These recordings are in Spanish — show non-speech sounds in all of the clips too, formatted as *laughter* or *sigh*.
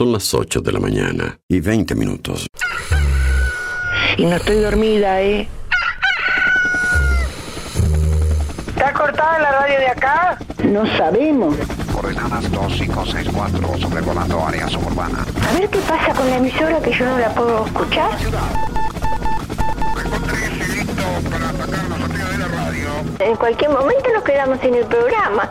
Son las 8 de la mañana y 20 minutos. Y no estoy dormida, ¿eh? ¿Está cortada la radio de acá? No sabemos. Coordenadas 2564, sobrevolando área suburbana. A ver qué pasa con la emisora que yo no la puedo escuchar. En cualquier momento nos quedamos sin el programa.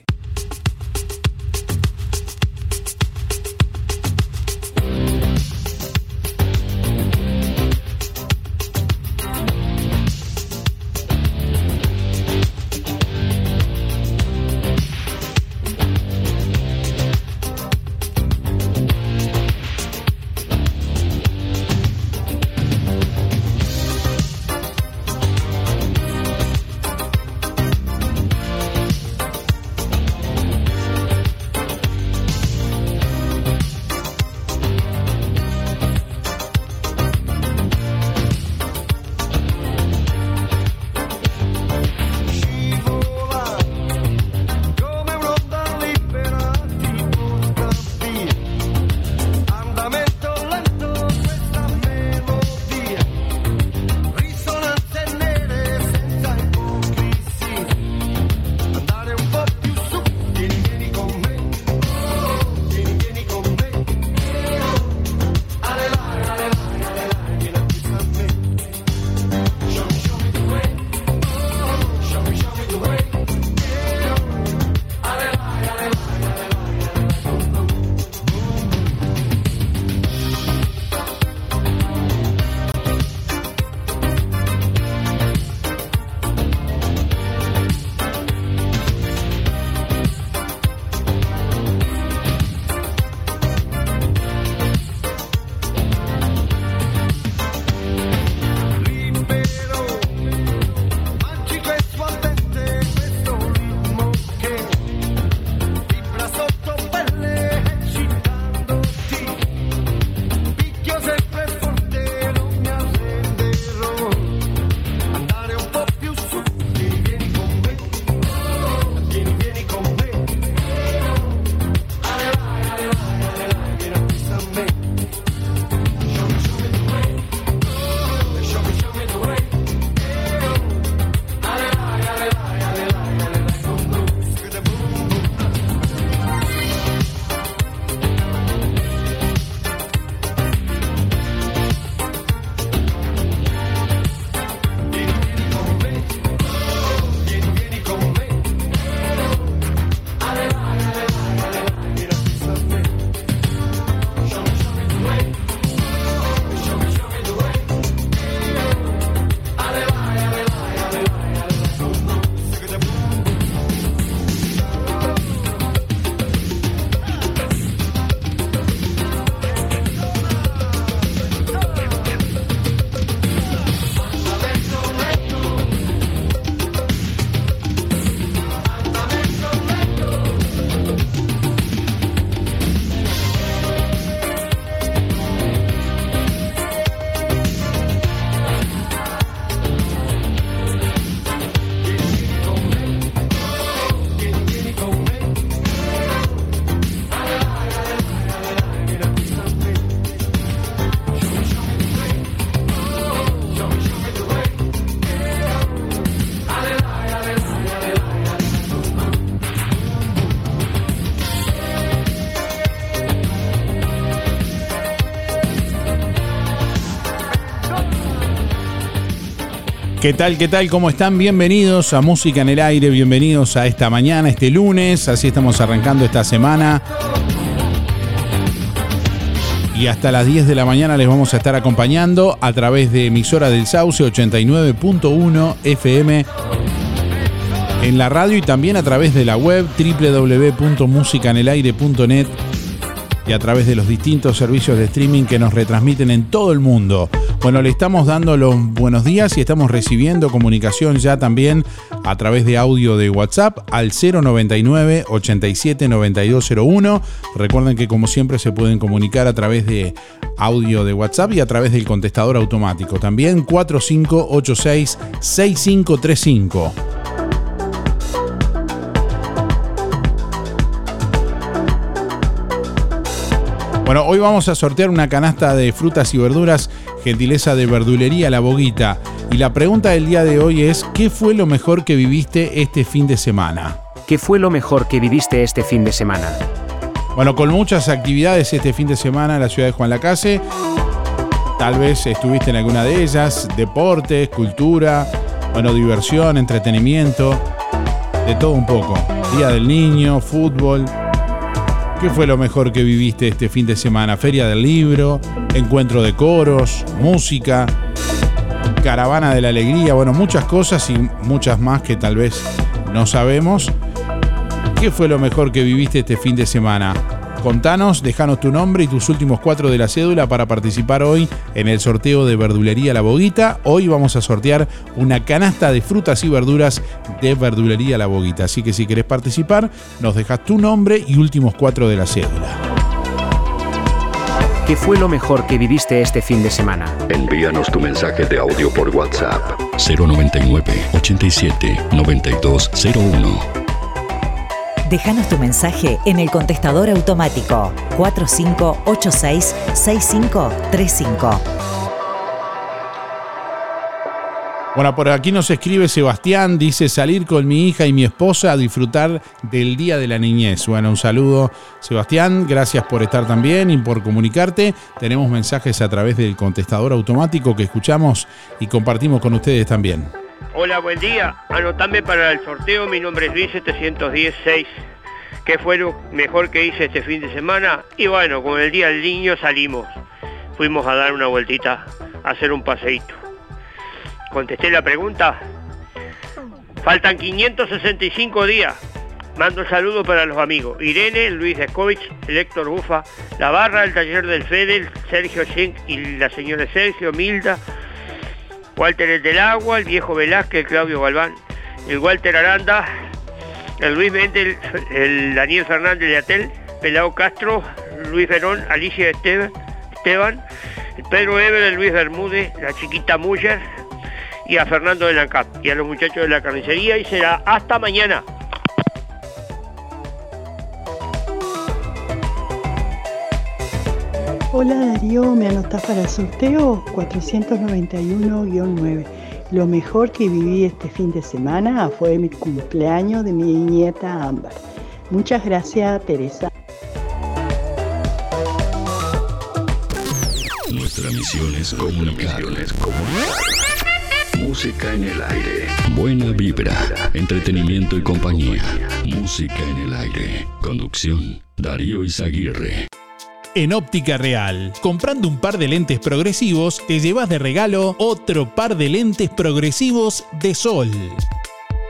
¿Qué tal? ¿Qué tal? ¿Cómo están? Bienvenidos a Música en el Aire, bienvenidos a esta mañana, este lunes, así estamos arrancando esta semana. y hasta las 10 de la mañana les vamos a estar acompañando a través de emisora del Sauce 89.1 FM en la radio y también a través de la web www.musicanelaire.net y a través de los distintos servicios de streaming que nos retransmiten en todo el mundo. Bueno, le estamos dando los buenos días y estamos recibiendo comunicación ya también a través de audio de WhatsApp al 099 87 9201. Recuerden que como siempre se pueden comunicar a través de audio de WhatsApp y a través del contestador automático. También 4586 6535. Bueno, hoy vamos a sortear una canasta de frutas y verduras, gentileza de verdulería La Boguita. Y la pregunta del día de hoy es, ¿qué fue lo mejor que viviste este fin de semana? ¿Qué fue lo mejor que viviste este fin de semana? Bueno, con muchas actividades este fin de semana en la ciudad de Juan Lacase. Tal vez estuviste en alguna de ellas, deportes, cultura, bueno, diversión, entretenimiento, de todo un poco. Día del niño, fútbol. ¿Qué fue lo mejor que viviste este fin de semana? Feria del libro, encuentro de coros, música, caravana de la alegría, bueno, muchas cosas y muchas más que tal vez no sabemos. ¿Qué fue lo mejor que viviste este fin de semana? Contanos, déjanos tu nombre y tus últimos cuatro de la cédula para participar hoy en el sorteo de Verdulería La Boguita. Hoy vamos a sortear una canasta de frutas y verduras de Verdulería La Boguita. Así que si querés participar, nos dejas tu nombre y últimos cuatro de la cédula. ¿Qué fue lo mejor que viviste este fin de semana? Envíanos tu mensaje de audio por WhatsApp 099 87 9201. Déjanos tu mensaje en el contestador automático 4586 6535. Bueno, por aquí nos escribe Sebastián, dice salir con mi hija y mi esposa a disfrutar del Día de la Niñez. Bueno, un saludo Sebastián, gracias por estar también y por comunicarte. Tenemos mensajes a través del contestador automático que escuchamos y compartimos con ustedes también. Hola, buen día. Anotame para el sorteo. Mi nombre es Luis 716. ¿Qué fue lo mejor que hice este fin de semana? Y bueno, con el Día del Niño salimos. Fuimos a dar una vueltita, a hacer un paseíto. Contesté la pregunta. Faltan 565 días. Mando saludos para los amigos. Irene, Luis Escovich, el Héctor Bufa, La Barra, el Taller del Fedel, Sergio Schenk y la señora Sergio, Milda, Walter el del Agua, el viejo Velázquez, el Claudio Galván, el Walter Aranda, el Luis Mendel, el Daniel Fernández de Atel, Pelao Castro, Luis Verón, Alicia Esteban, Esteban, Pedro Ever, el Luis Bermúdez, la chiquita Muller y a Fernando de la CAP y a los muchachos de la carnicería y será hasta mañana. Hola Darío, ¿me anotás para el sorteo? 491-9. Lo mejor que viví este fin de semana fue mi cumpleaños de mi nieta Ámbar. Muchas gracias, Teresa. Nuestra misión es comunicar. Música en el aire. Buena vibra, entretenimiento y compañía. Música en el aire. Conducción, Darío Izaguirre. En Óptica Real, comprando un par de lentes progresivos, te llevas de regalo otro par de lentes progresivos de sol.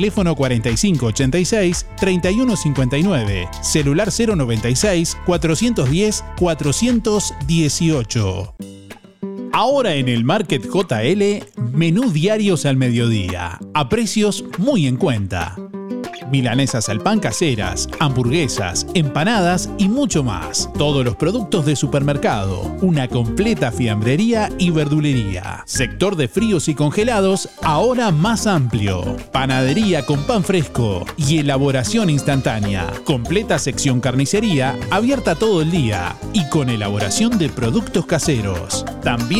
Teléfono 4586-3159. Celular 096-410-418. Ahora en el Market JL, menú diarios al mediodía, a precios muy en cuenta. milanesas al pan caseras, hamburguesas, empanadas y mucho más. Todos los productos de supermercado, una completa fiambrería y verdulería. Sector de fríos y congelados, ahora más amplio. Panadería con pan fresco y elaboración instantánea. Completa sección carnicería, abierta todo el día y con elaboración de productos caseros. También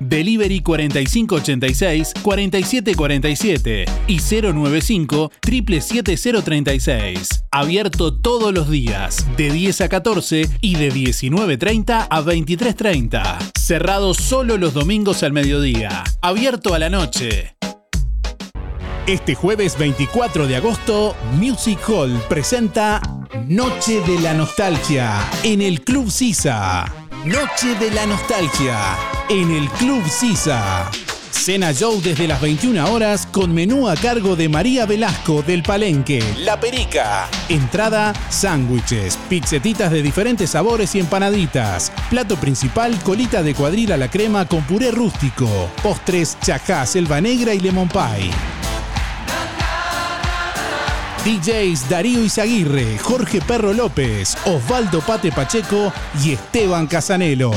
Delivery 4586-4747 y 095-77036. Abierto todos los días, de 10 a 14 y de 19.30 a 23.30. Cerrado solo los domingos al mediodía. Abierto a la noche. Este jueves 24 de agosto, Music Hall presenta Noche de la Nostalgia en el Club Sisa. Noche de la Nostalgia en el Club Sisa. Cena Show desde las 21 horas con menú a cargo de María Velasco del Palenque, La Perica. Entrada, sándwiches, pizzetitas de diferentes sabores y empanaditas. Plato principal, colita de cuadril a la crema con puré rústico. Postres, chajá, selva negra y lemon pie. DJs Darío Izaguirre, Jorge Perro López, Osvaldo Pate Pacheco y Esteban Casanelo.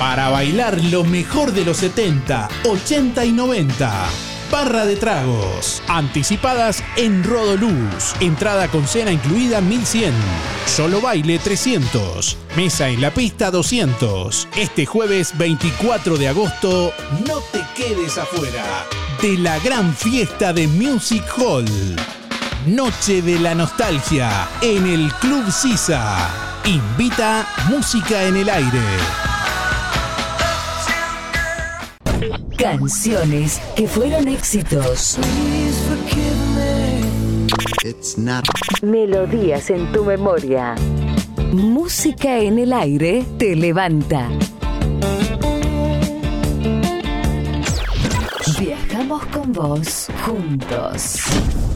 Para bailar lo mejor de los 70, 80 y 90. Barra de tragos. Anticipadas en Rodoluz. Entrada con cena incluida 1100. Solo baile 300. Mesa en la pista 200. Este jueves 24 de agosto, no te quedes afuera de la gran fiesta de Music Hall. Noche de la Nostalgia en el Club Sisa. Invita Música en el Aire. Canciones que fueron éxitos. Melodías en tu memoria. Música en el aire te levanta. Viajamos con vos juntos.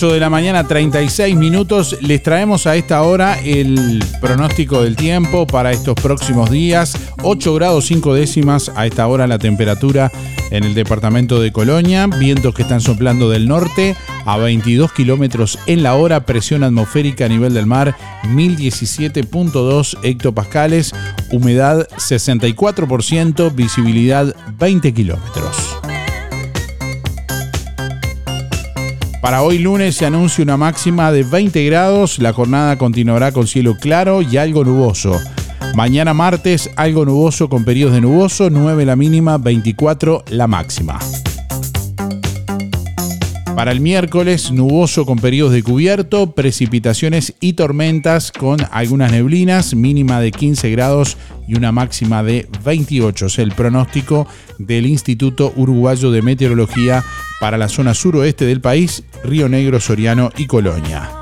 8 de la mañana, 36 minutos. Les traemos a esta hora el pronóstico del tiempo para estos próximos días. 8 grados 5 décimas a esta hora la temperatura en el departamento de Colonia. Vientos que están soplando del norte a 22 kilómetros en la hora. Presión atmosférica a nivel del mar 1017.2 hectopascales. Humedad 64%. Visibilidad 20 kilómetros. Para hoy lunes se anuncia una máxima de 20 grados, la jornada continuará con cielo claro y algo nuboso. Mañana martes algo nuboso con periodos de nuboso, 9 la mínima, 24 la máxima. Para el miércoles, nuboso con periodos de cubierto, precipitaciones y tormentas con algunas neblinas, mínima de 15 grados y una máxima de 28. Es el pronóstico del Instituto Uruguayo de Meteorología para la zona suroeste del país, Río Negro, Soriano y Colonia.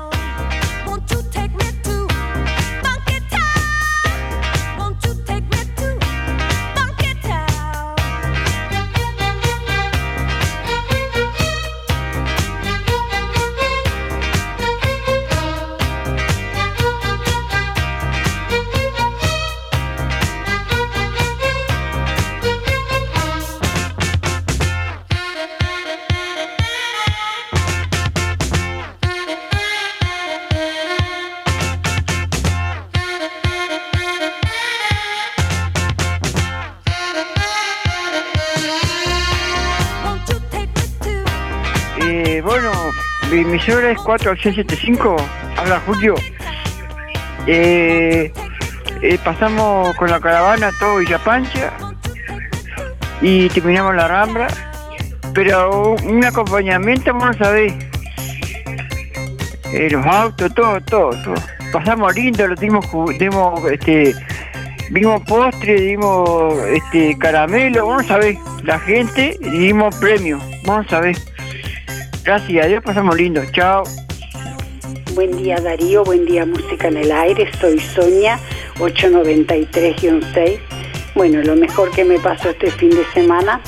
Mi emisora es 4675, habla Julio. Eh, eh, pasamos con la caravana todo Villa Pancha y terminamos la Rambla, pero un acompañamiento, vamos a ver. Eh, los autos, todo, todo, todo. Pasamos lindo, lo dimos, dimos este, postre, dimos este caramelo, vamos a ver. La gente, dimos premio, vamos a ver. Gracias Dios pasamos lindo, chao. Buen día Darío, buen día Música en el Aire, soy Sonia, 893-6. Bueno, lo mejor que me pasó este fin de semana,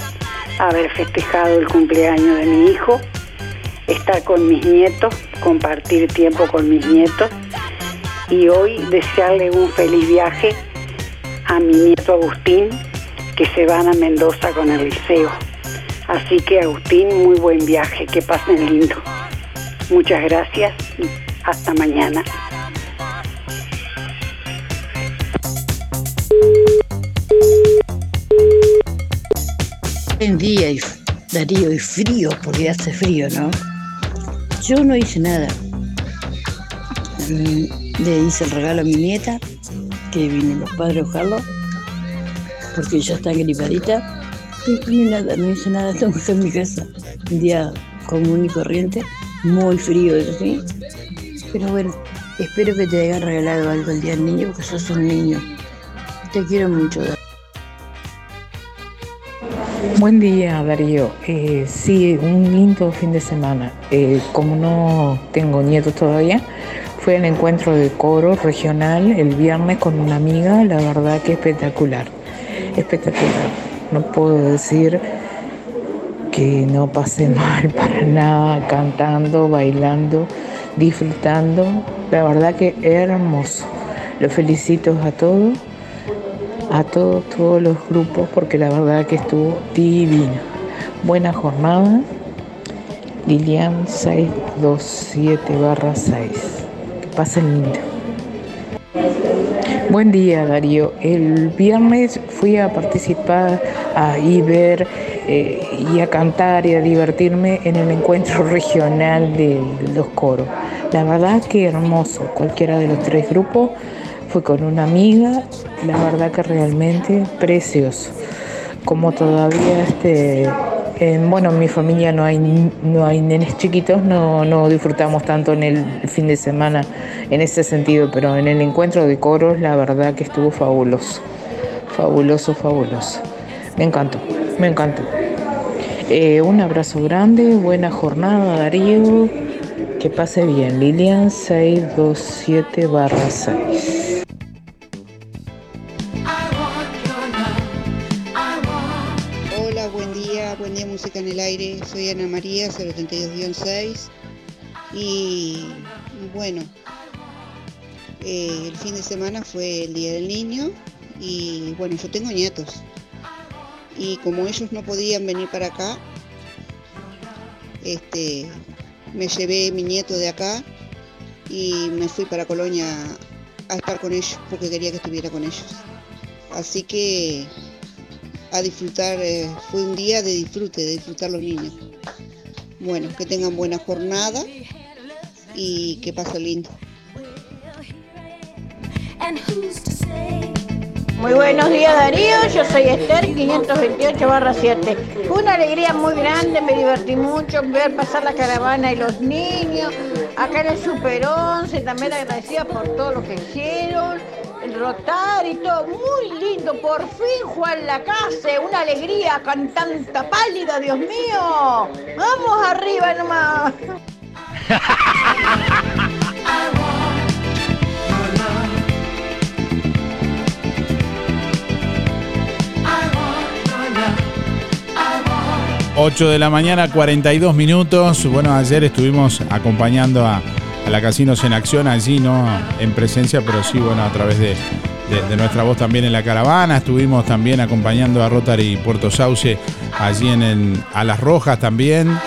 haber festejado el cumpleaños de mi hijo, estar con mis nietos, compartir tiempo con mis nietos y hoy desearle un feliz viaje a mi nieto Agustín, que se van a Mendoza con el liceo. Así que Agustín, muy buen viaje, que pasen lindo. Muchas gracias y hasta mañana. Buen día, y Darío, y frío, porque hace frío, ¿no? Yo no hice nada. Mm, Le hice el regalo a mi nieta, que vino los padres a buscarlo, porque ya está gripadita. Y no, nada, no hice nada, tengo que en mi casa. Un día común y corriente, muy frío, eso sí. Pero bueno, espero que te hayan regalado algo el día del niño, porque sos un niño. Te quiero mucho. Buen día, Darío. Eh, sí, un lindo fin de semana. Eh, como no tengo nietos todavía, fue el encuentro de coro regional el viernes con una amiga. La verdad que espectacular. Espectacular. No puedo decir que no pasé *laughs* mal para nada, cantando, bailando, disfrutando. La verdad que hermoso. Los felicito a todos a todos, todos los grupos, porque la verdad que estuvo divino. Buena jornada. Lilian 627 barra 6. Que pasen lindo. Buen día, Darío. El viernes fui a participar, a ir ver eh, y a cantar y a divertirme en el encuentro *laughs* regional de los coros. La verdad que hermoso. Cualquiera de los tres grupos fue con una amiga. La verdad que realmente precioso. Como todavía este, en, bueno, en mi familia no hay, no hay nenes chiquitos, no, no disfrutamos tanto en el fin de semana en ese sentido, pero en el encuentro de coros la verdad que estuvo fabuloso, fabuloso, fabuloso. Me encantó, me encantó. Eh, un abrazo grande, buena jornada Darío, que pase bien. Lilian 627 barra 6. Hola, buen día, buen día Música en el Aire. Soy Ana María, 032-6. Y, y bueno, eh, el fin de semana fue el Día del Niño y bueno, yo tengo nietos. Y como ellos no podían venir para acá, este, me llevé mi nieto de acá y me fui para Colonia a estar con ellos porque quería que estuviera con ellos. Así que a disfrutar, eh, fue un día de disfrute, de disfrutar los niños. Bueno, que tengan buena jornada y que pasen lindo. Muy buenos días Darío, yo soy Esther 528 barra 7. Fue una alegría muy grande, me divertí mucho ver pasar la caravana y los niños. Acá en el Super 11 también agradecida por todo lo que hicieron. El rotar y todo, muy lindo, por fin Juan Lacase, una alegría con tanta pálida, Dios mío. Vamos arriba nomás. *laughs* 8 de la mañana, 42 minutos. Bueno, ayer estuvimos acompañando a, a la Casinos en Acción, allí no en presencia, pero sí, bueno, a través de, de- nuestra voz también en la caravana. Estuvimos también acompañando a Rotary Puerto Sauce, allí en, el- a Las Rojas también,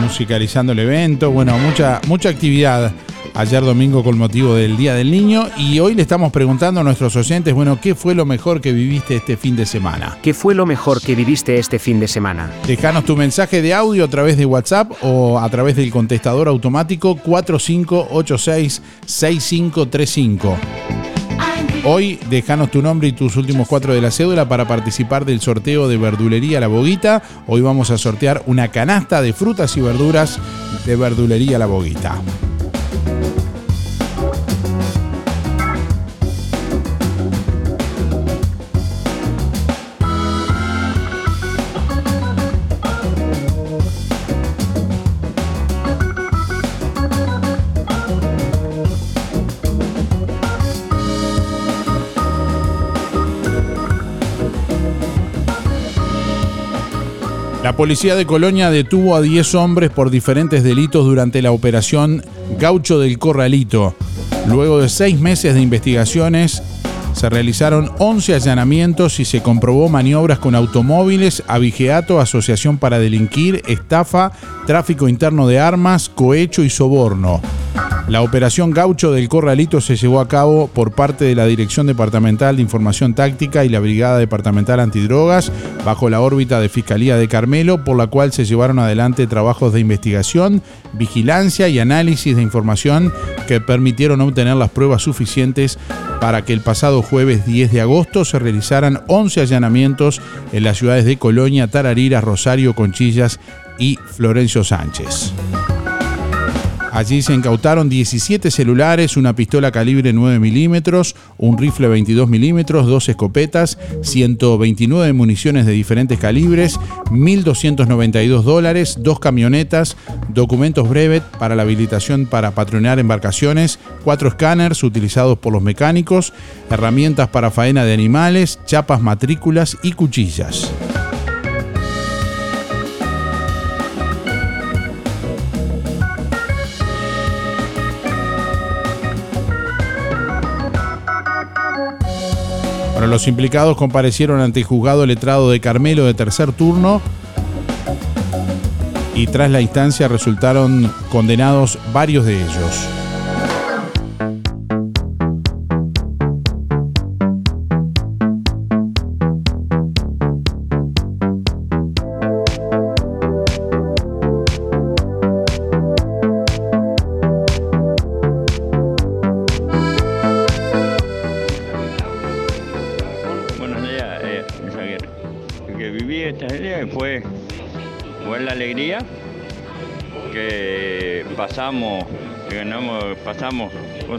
musicalizando el evento. Bueno, mucha, mucha actividad ayer domingo con motivo del Día del Niño. Y hoy le estamos preguntando a nuestros oyentes, bueno, ¿qué fue lo mejor que viviste este fin de semana? ¿Qué fue lo mejor que viviste este fin de semana? Dejanos tu mensaje de audio a través de WhatsApp o a través del contestador automático 4586-6535. Hoy dejanos tu nombre y tus últimos cuatro de la cédula para participar del sorteo de verdulería La Boguita. Hoy vamos a sortear una canasta de frutas y verduras de verdulería La Boguita. La policía de Colonia detuvo a 10 hombres por diferentes delitos durante la operación Gaucho del Corralito. Luego de seis meses de investigaciones, se realizaron 11 allanamientos y se comprobó maniobras con automóviles, abigeato, asociación para delinquir, estafa, tráfico interno de armas, cohecho y soborno. La operación Gaucho del Corralito se llevó a cabo por parte de la Dirección Departamental de Información Táctica y la Brigada Departamental Antidrogas bajo la órbita de Fiscalía de Carmelo, por la cual se llevaron adelante trabajos de investigación, vigilancia y análisis de información que permitieron obtener las pruebas suficientes para que el pasado jueves 10 de agosto se realizaran 11 allanamientos en las ciudades de Colonia, Tararira, Rosario, Conchillas y Florencio Sánchez. Allí se incautaron 17 celulares, una pistola calibre 9 milímetros, un rifle 22 milímetros, dos escopetas, 129 municiones de diferentes calibres, 1.292 dólares, dos camionetas, documentos brevet para la habilitación para patrullar embarcaciones, cuatro escáneres utilizados por los mecánicos, herramientas para faena de animales, chapas matrículas y cuchillas. Los implicados comparecieron ante el juzgado letrado de Carmelo de tercer turno y tras la instancia resultaron condenados varios de ellos.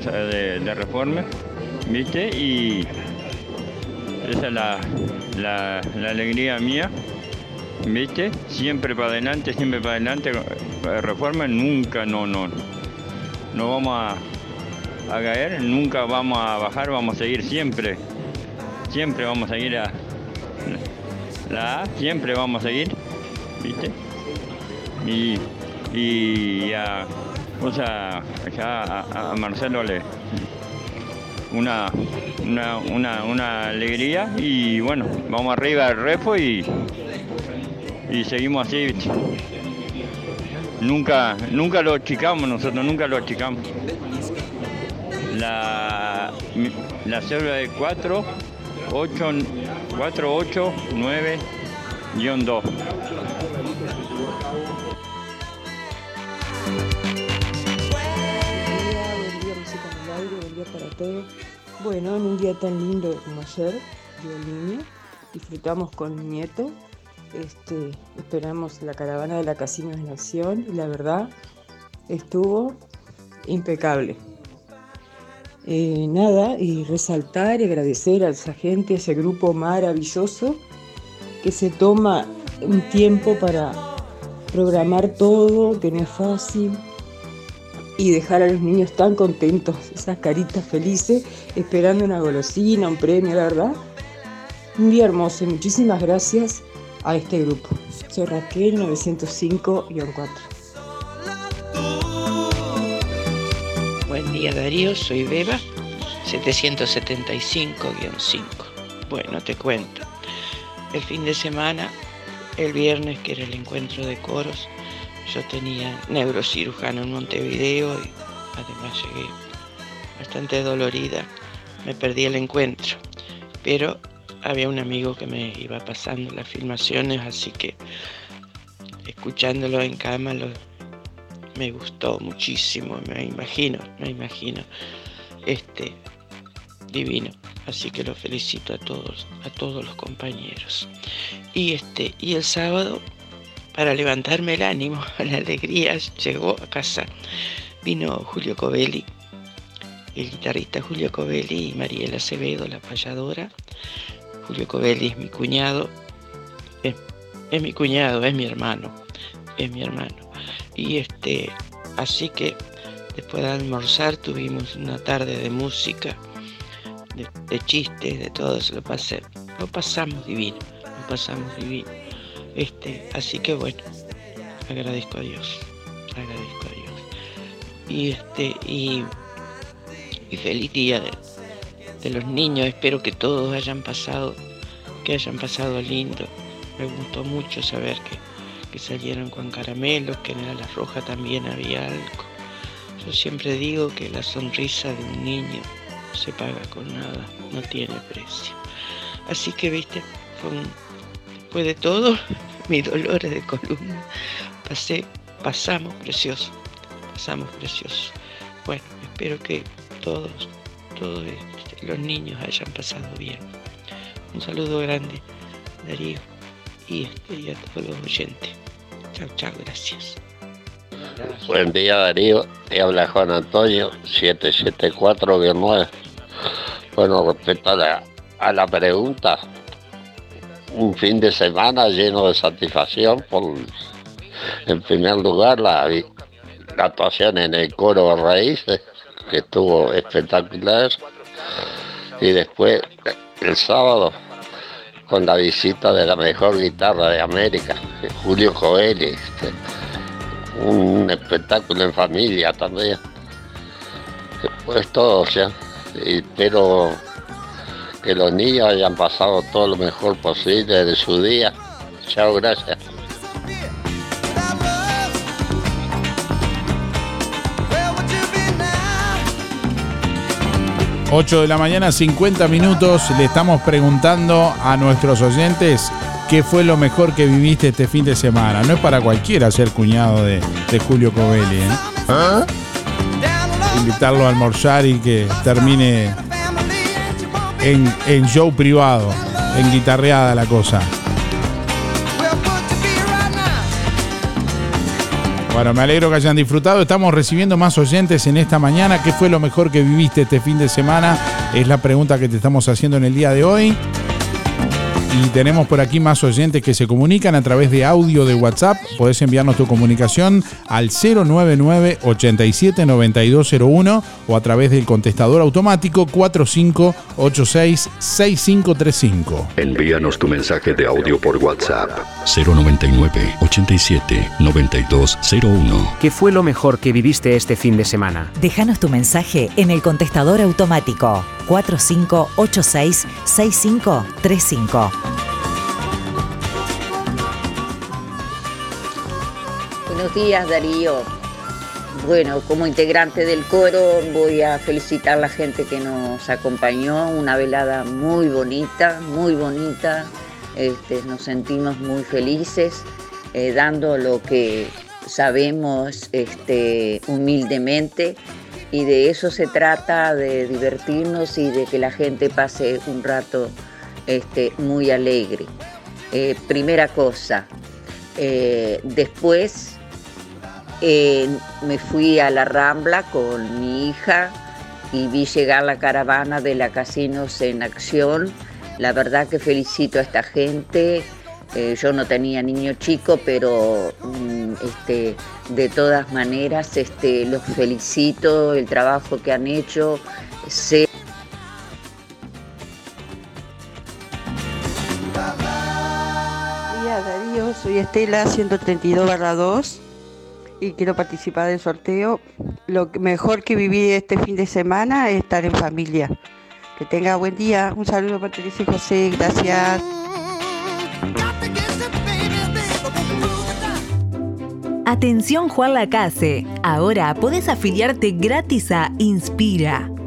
De, de reforma, ¿viste? Y esa es la, la- alegría mía, ¿viste? Siempre para adelante, siempre para adelante. eh, Reforma nunca, no, no. No vamos a, caer, nunca vamos a bajar, vamos a seguir siempre siempre vamos a ir a la A, siempre vamos a ir, ¿viste? Y, y a, sea, allá a, Marcelo le una, una, una, una alegría y bueno, vamos arriba del refo y, y seguimos así. Nunca, nunca lo achicamos nosotros, nunca lo achicamos. La, la célula de 4, 8, 4, 8, 9, guion 2. Para todos. Bueno, en un día tan lindo como ayer, del Niño, disfrutamos con mi nieto. Este, esperamos la caravana de la Casinos en acción y la verdad estuvo impecable. Eh, nada, y resaltar y agradecer a esa gente, a ese grupo maravilloso que se toma un tiempo para programar todo, que no es fácil, y dejar a los niños tan contentos, esas caritas felices, esperando una golosina, un premio, la verdad. Un día hermoso y muchísimas gracias a este grupo. Soy Raquel 905-4. Buen día Darío, soy Beba, 775-5. Bueno, te cuento. El fin de semana, el viernes, que era el encuentro de coros, yo tenía neurocirujano en Montevideo y además llegué bastante dolorida. Me perdí el encuentro, pero había un amigo que me iba pasando las filmaciones, así que escuchándolo en cama lo- me gustó muchísimo, me imagino, me imagino. Este divino. Así que los felicito a todos, a todos los compañeros. Y este, y el sábado, para levantarme el ánimo, *laughs* la alegría, llegó a casa. Vino Julio Covelli, el guitarrista Julio Covelli y Mariela Acevedo, la payadora. Julio Covelli es mi cuñado, es, mi cuñado, es mi hermano, es mi hermano. Y este, así que después de almorzar tuvimos una tarde de música, de, de chistes, de todo, se lo pasé, lo pasamos divino, lo pasamos divino. Este, así que bueno, agradezco a Dios, agradezco a Dios. Y este, y, y feliz día de, de los niños, espero que todos hayan pasado, que hayan pasado lindo. Me gustó mucho saber que, que salieron con caramelos, que en la roja también había algo. Yo siempre digo que la sonrisa de un niño se paga con nada, no tiene precio. Así que, viste, fue un- después de todo, *laughs* mis dolores de columna, pasé, pasamos precioso, pasamos precioso. Bueno, espero que todos, todos este, los niños hayan pasado bien. Un saludo grande, Darío, y, este, y a todos los oyentes. Chao, chao, gracias. Buen día Darío, te habla Juan Antonio, 774-9. Bueno, respecto a la, a la pregunta, un fin de semana lleno de satisfacción por, en primer lugar, la, actuación en el coro raíces, que estuvo espectacular, y después el sábado con la visita de la mejor guitarra de América, Julio Coelho, este, un espectáculo en familia también. Pues todo, ya. Y espero que los niños hayan pasado todo lo mejor posible de su día. Chao, gracias. 8 de la mañana, 50 minutos. Le estamos preguntando a nuestros oyentes qué fue lo mejor que viviste este fin de semana. No es para cualquiera ser cuñado de, de Julio Covelli. ¿eh? Invitarlo a almorzar y que termine en, en show privado, en guitarreada la cosa. Bueno, me alegro que hayan disfrutado. Estamos recibiendo más oyentes en esta mañana. ¿Qué fue lo mejor que viviste este fin de semana? Es la pregunta que te estamos haciendo en el día de hoy. Y tenemos por aquí más oyentes que se comunican a través de audio de WhatsApp. Podés enviarnos tu comunicación al 099 87 9201 o a través del contestador automático 4586 6535. Envíanos tu mensaje de audio por WhatsApp. 099 87 9201. ¿Qué fue lo mejor que viviste este fin de semana? Déjanos tu mensaje en el contestador automático 4586 6535. Buenos días, Darío. Bueno, como integrante del coro voy a felicitar a la gente que nos acompañó, una velada muy bonita, muy bonita. Este, nos sentimos muy felices, eh, dando lo que sabemos este, humildemente y de eso se trata, de divertirnos y de que la gente pase un rato este, muy alegre. Eh, primera cosa. Eh, después eh, me fui a la Rambla con mi hija y vi llegar la caravana de la Casinos en Acción. La verdad que felicito a esta gente. Eh, yo no tenía niño chico, pero mm, este, de todas maneras este, los felicito, el trabajo que han hecho. Sé soy Estela 132 2 y quiero participar del sorteo. Lo mejor que viví este fin de semana es estar en familia. Que tenga buen día. Un saludo para Teresa y José. Gracias. Atención Juan Lacase, ahora podés afiliarte gratis a Inspira.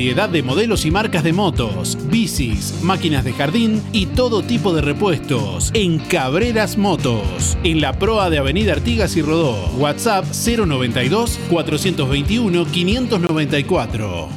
Variedad de modelos y marcas de motos, bicis, máquinas de jardín y todo tipo de repuestos en Cabreras Motos, en la proa de Avenida Artigas y Rodó. WhatsApp 092 421 594.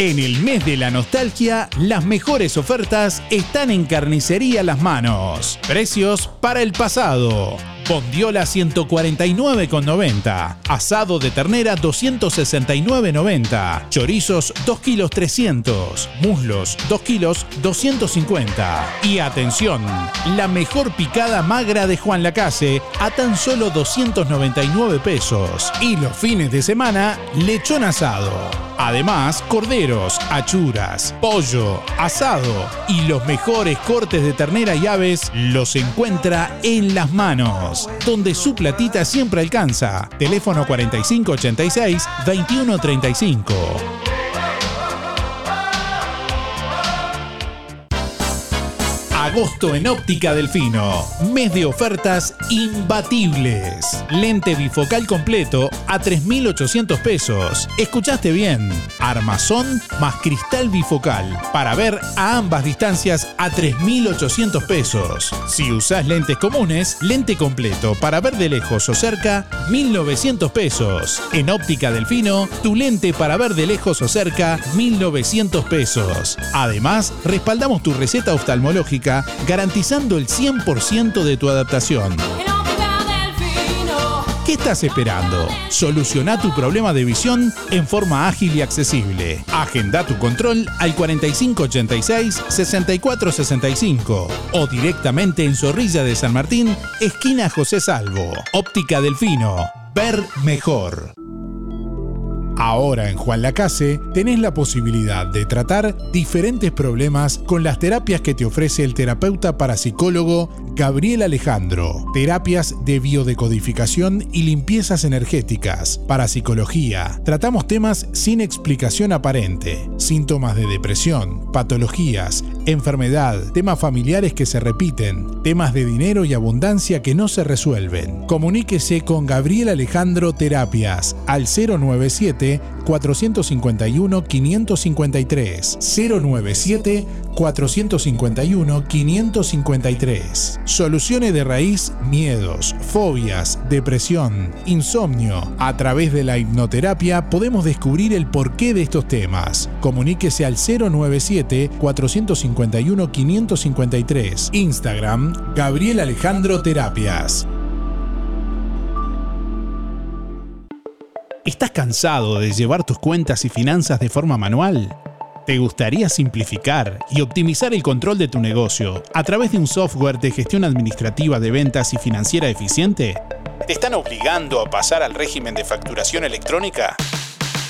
En el mes de la nostalgia, las mejores ofertas están en Carnicería Las Manos. Precios para el pasado. Bondiola 149,90. Asado de ternera 269,90. Chorizos 2 kilos 300. Muslos 2 kilos 250. Y atención, la mejor picada magra de Juan Lacase a tan solo 299 pesos. Y los fines de semana, lechón asado. Además, corderos, achuras, pollo, asado y los mejores cortes de ternera y aves los encuentra en las manos, donde su platita siempre alcanza. Teléfono 4586-2135. Agosto en Óptica Delfino. Mes de ofertas imbatibles. Lente bifocal completo a 3.800 pesos. Escuchaste bien. Armazón más cristal bifocal. Para ver a ambas distancias a 3.800 pesos. Si usás lentes comunes, lente completo para ver de lejos o cerca, 1.900 pesos. En Óptica Delfino, tu lente para ver de lejos o cerca, 1.900 pesos. Además, respaldamos tu receta oftalmológica garantizando el 100% de tu adaptación. ¿Qué estás esperando? Soluciona tu problema de visión en forma ágil y accesible. Agenda tu control al 4586-6465 o directamente en Zorrilla de San Martín, esquina José Salvo. Óptica Delfino. Ver mejor. Ahora en Juan Lacase tenés la posibilidad de tratar diferentes problemas con las terapias que te ofrece el terapeuta parapsicólogo Gabriel Alejandro. Terapias de biodecodificación y limpiezas energéticas, parapsicología. Tratamos temas sin explicación aparente, síntomas de depresión, patologías, enfermedad, temas familiares que se repiten, temas de dinero y abundancia que no se resuelven. Comuníquese con Gabriel Alejandro Terapias al 097 451 553 097 451 553. Soluciones de raíz, miedos, fobias, depresión, insomnio. A través de la hipnoterapia podemos descubrir el porqué de estos temas. Comuníquese al 097 451 553. Instagram Gabriel Alejandro Terapias. ¿Estás cansado de llevar tus cuentas y finanzas de forma manual? ¿Te gustaría simplificar y optimizar el control de tu negocio a través de un software de gestión administrativa de ventas y financiera eficiente? ¿Te están obligando a pasar al régimen de facturación electrónica?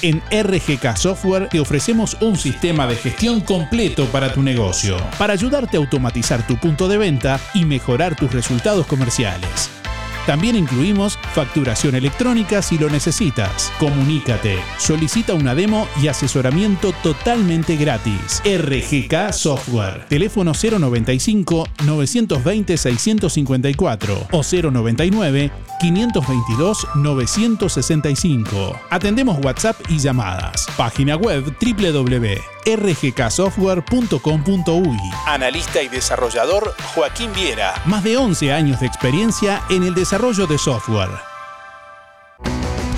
En RGK Software te ofrecemos un sistema de gestión completo para tu negocio, para ayudarte a automatizar tu punto de venta y mejorar tus resultados comerciales. También incluimos facturación electrónica si lo necesitas. Comunícate, solicita una demo y asesoramiento totalmente gratis. RGK Software. Teléfono 095 920 654 o 099 522 965. Atendemos WhatsApp y llamadas. Página web www.rgksoftware.com.uy. Analista y desarrollador Joaquín Viera. Más de 11 años de experiencia en el desarrollo de software.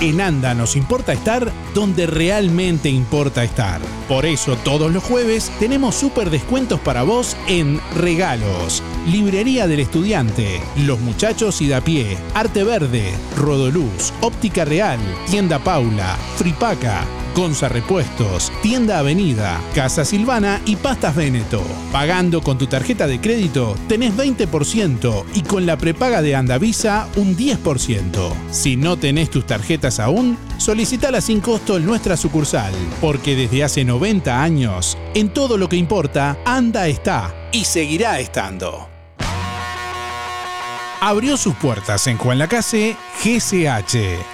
En ANDA nos importa estar donde realmente importa estar. Por eso todos los jueves tenemos súper descuentos para vos en regalos. Librería del Estudiante, Los Muchachos y da pie, Arte Verde, Rodoluz, Óptica Real, Tienda Paula, Fripaca, Gonza Repuestos, Tienda Avenida, Casa Silvana y Pastas Veneto. Pagando con tu tarjeta de crédito tenés 20% y con la prepaga de Andavisa un 10%. Si no tenés tus tarjetas aún, solicitala sin costo en nuestra sucursal, porque desde hace 90 años, en todo lo que importa, Anda está y seguirá estando. Abrió sus puertas en Juan Lacase GCH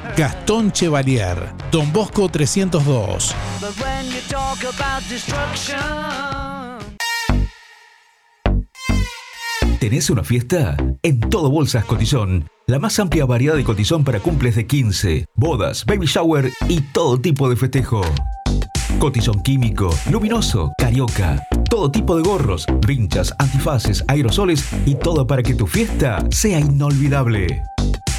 Gastón Chevalier, Don Bosco 302. ¿Tenés una fiesta? En Todo Bolsas Cotizón. La más amplia variedad de cotizón para cumples de 15, bodas, baby shower y todo tipo de festejo. Cotizón químico, luminoso, carioca. Todo tipo de gorros, vinchas, antifaces, aerosoles y todo para que tu fiesta sea inolvidable.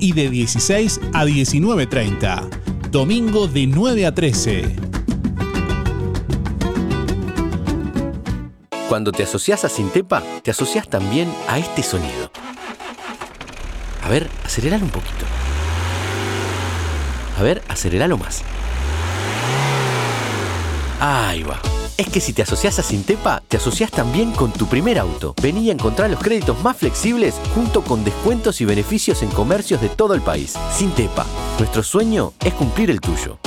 y de 16 a 19.30. Domingo de 9 a 13. Cuando te asocias a Sintepa, te asocias también a este sonido. A ver, aceleralo un poquito. A ver, aceleralo más. Ahí va. Es que si te asocias a Sintepa, te asocias también con tu primer auto. Vení a encontrar los créditos más flexibles junto con descuentos y beneficios en comercios de todo el país. Sintepa, nuestro sueño es cumplir el tuyo.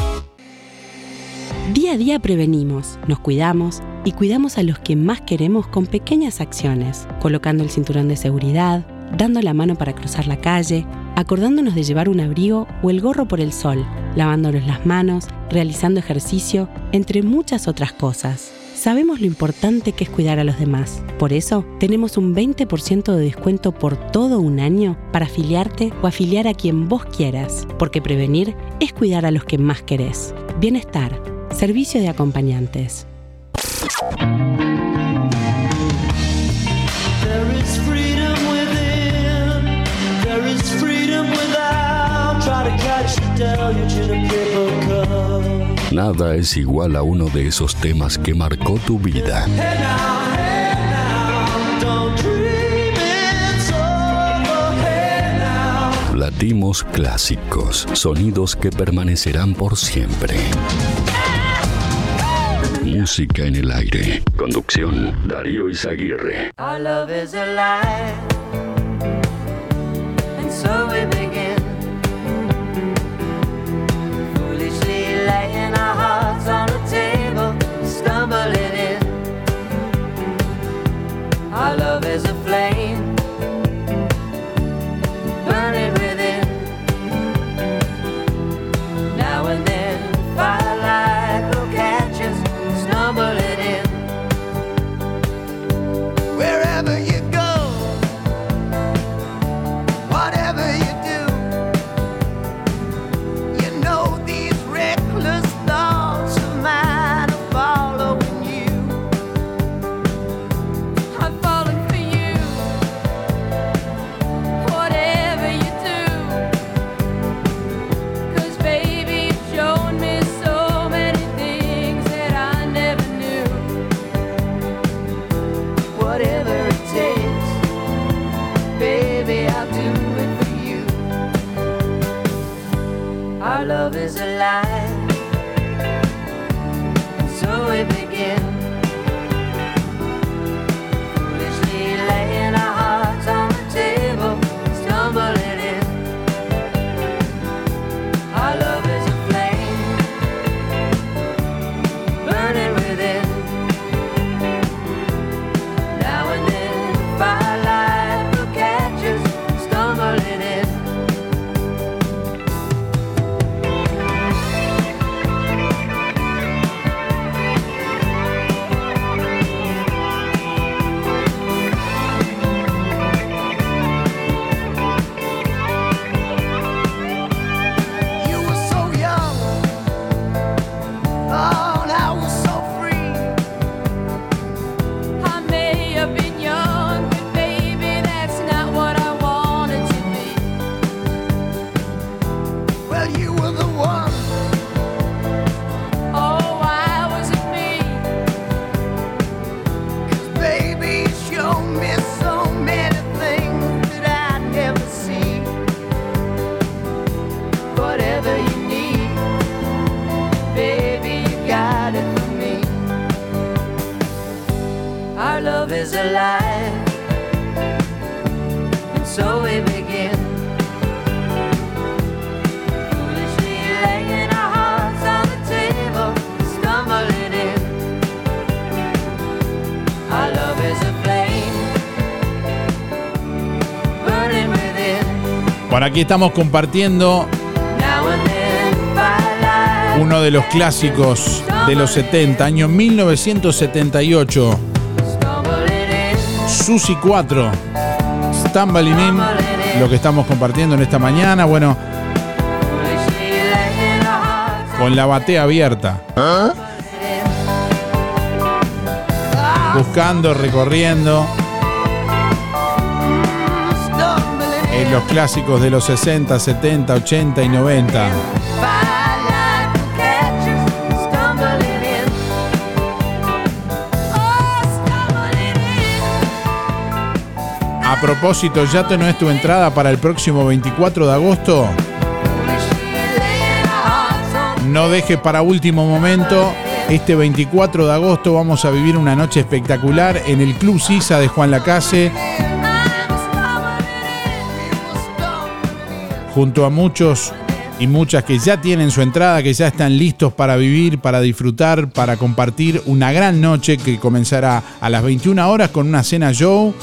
Día a día prevenimos, nos cuidamos y cuidamos a los que más queremos con pequeñas acciones, colocando el cinturón de seguridad, dando la mano para cruzar la calle, acordándonos de llevar un abrigo o el gorro por el sol, lavándonos las manos, realizando ejercicio, entre muchas otras cosas. Sabemos lo importante que es cuidar a los demás. Por eso, tenemos un 20% de descuento por todo un año para afiliarte o afiliar a quien vos quieras, porque prevenir es cuidar a los que más querés. Bienestar, servicio de acompañantes. Nada es igual a uno de esos temas que marcó tu vida. Latimos clásicos, sonidos que permanecerán por siempre. Música en el aire. Conducción, Darío Izaguirre. Bueno, aquí estamos compartiendo uno de los clásicos de los 70, año 1978. Susi 4, Stumbling In, lo que estamos compartiendo en esta mañana. Bueno, con la batea abierta. Buscando, recorriendo. Los clásicos de los 60, 70, 80 y 90. Firelight will catch us stumbling in. Oh, stumbling in. A propósito, ¿ya te no es tu entrada para el próximo 24 de agosto? No dejes para último momento Este 24 de agosto vamos a vivir una noche espectacular en el Club Sisa de Juan Lacase. Junto a muchos y muchas que ya tienen su entrada, que ya están listos para vivir, para disfrutar, para compartir una gran noche que comenzará a las 21 horas con una cena show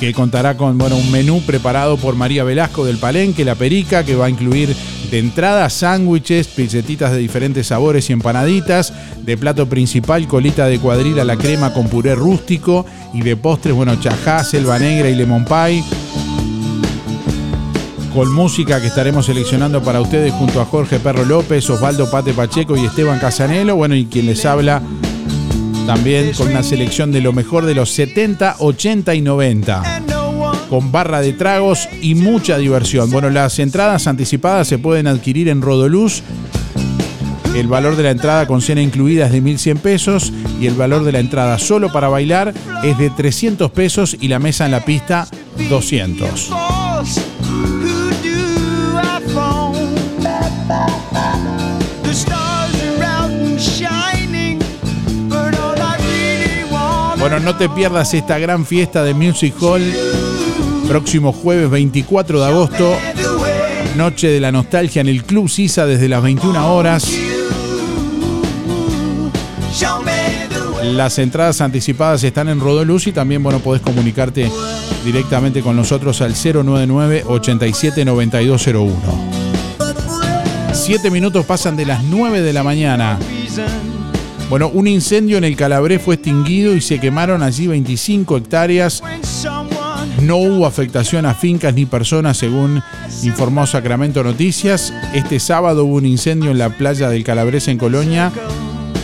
que contará con bueno, un menú preparado por María Velasco del Palenque, La Perica, que va a incluir de entrada sándwiches, pizzetitas de diferentes sabores y empanaditas, de plato principal colita de cuadril a la crema con puré rústico y de postres, bueno, chajá, selva negra y lemon pie con música que estaremos seleccionando para ustedes junto a Jorge Perro López, Osvaldo Pate Pacheco y Esteban Casanelo. Bueno, y quien les habla también con una selección de lo mejor de los 70, 80 y 90. Con barra de tragos y mucha diversión. Bueno, las entradas anticipadas se pueden adquirir en Rodoluz. El valor de la entrada con cena incluida es de 1.100 pesos y el valor de la entrada solo para bailar es de 300 pesos y la mesa en la pista 200. Bueno, no te pierdas esta gran fiesta de Music Hall. Próximo jueves 24 de agosto. Noche de la nostalgia en el Club Sisa desde las 21 horas. Las entradas anticipadas están en Rodoluz y también bueno, podés comunicarte directamente con nosotros al 099 87 9201. Siete minutos pasan de las 9 de la mañana. Bueno, un incendio en el Calabré fue extinguido y se quemaron allí 25 hectáreas. No hubo afectación a fincas ni personas, según informó Sacramento Noticias. Este sábado hubo un incendio en la playa del Calabrés en Colonia.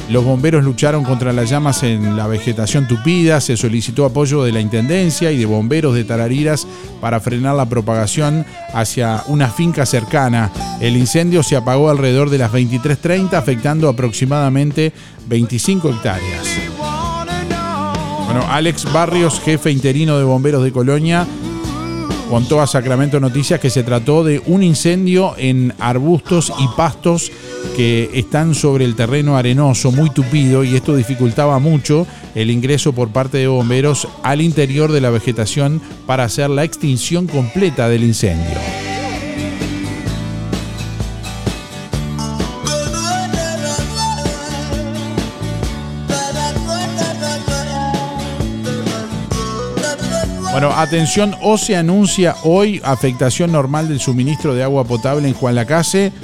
Los bomberos lucharon contra las llamas en la vegetación tupida, se solicitó apoyo de la Intendencia y de bomberos de Tarariras para frenar la propagación hacia una finca cercana. El incendio se apagó alrededor de las 23.30, afectando aproximadamente 25 hectáreas. Bueno, Alex Barrios, jefe interino de bomberos de Colonia, contó a Sacramento Noticias que se trató de un incendio en arbustos y pastos que están sobre el terreno arenoso muy tupido y esto dificultaba mucho el ingreso por parte de bomberos al interior de la vegetación para hacer la extinción completa del incendio. Bueno, atención, o se anuncia hoy afectación normal del suministro de agua potable en Juan Lacase.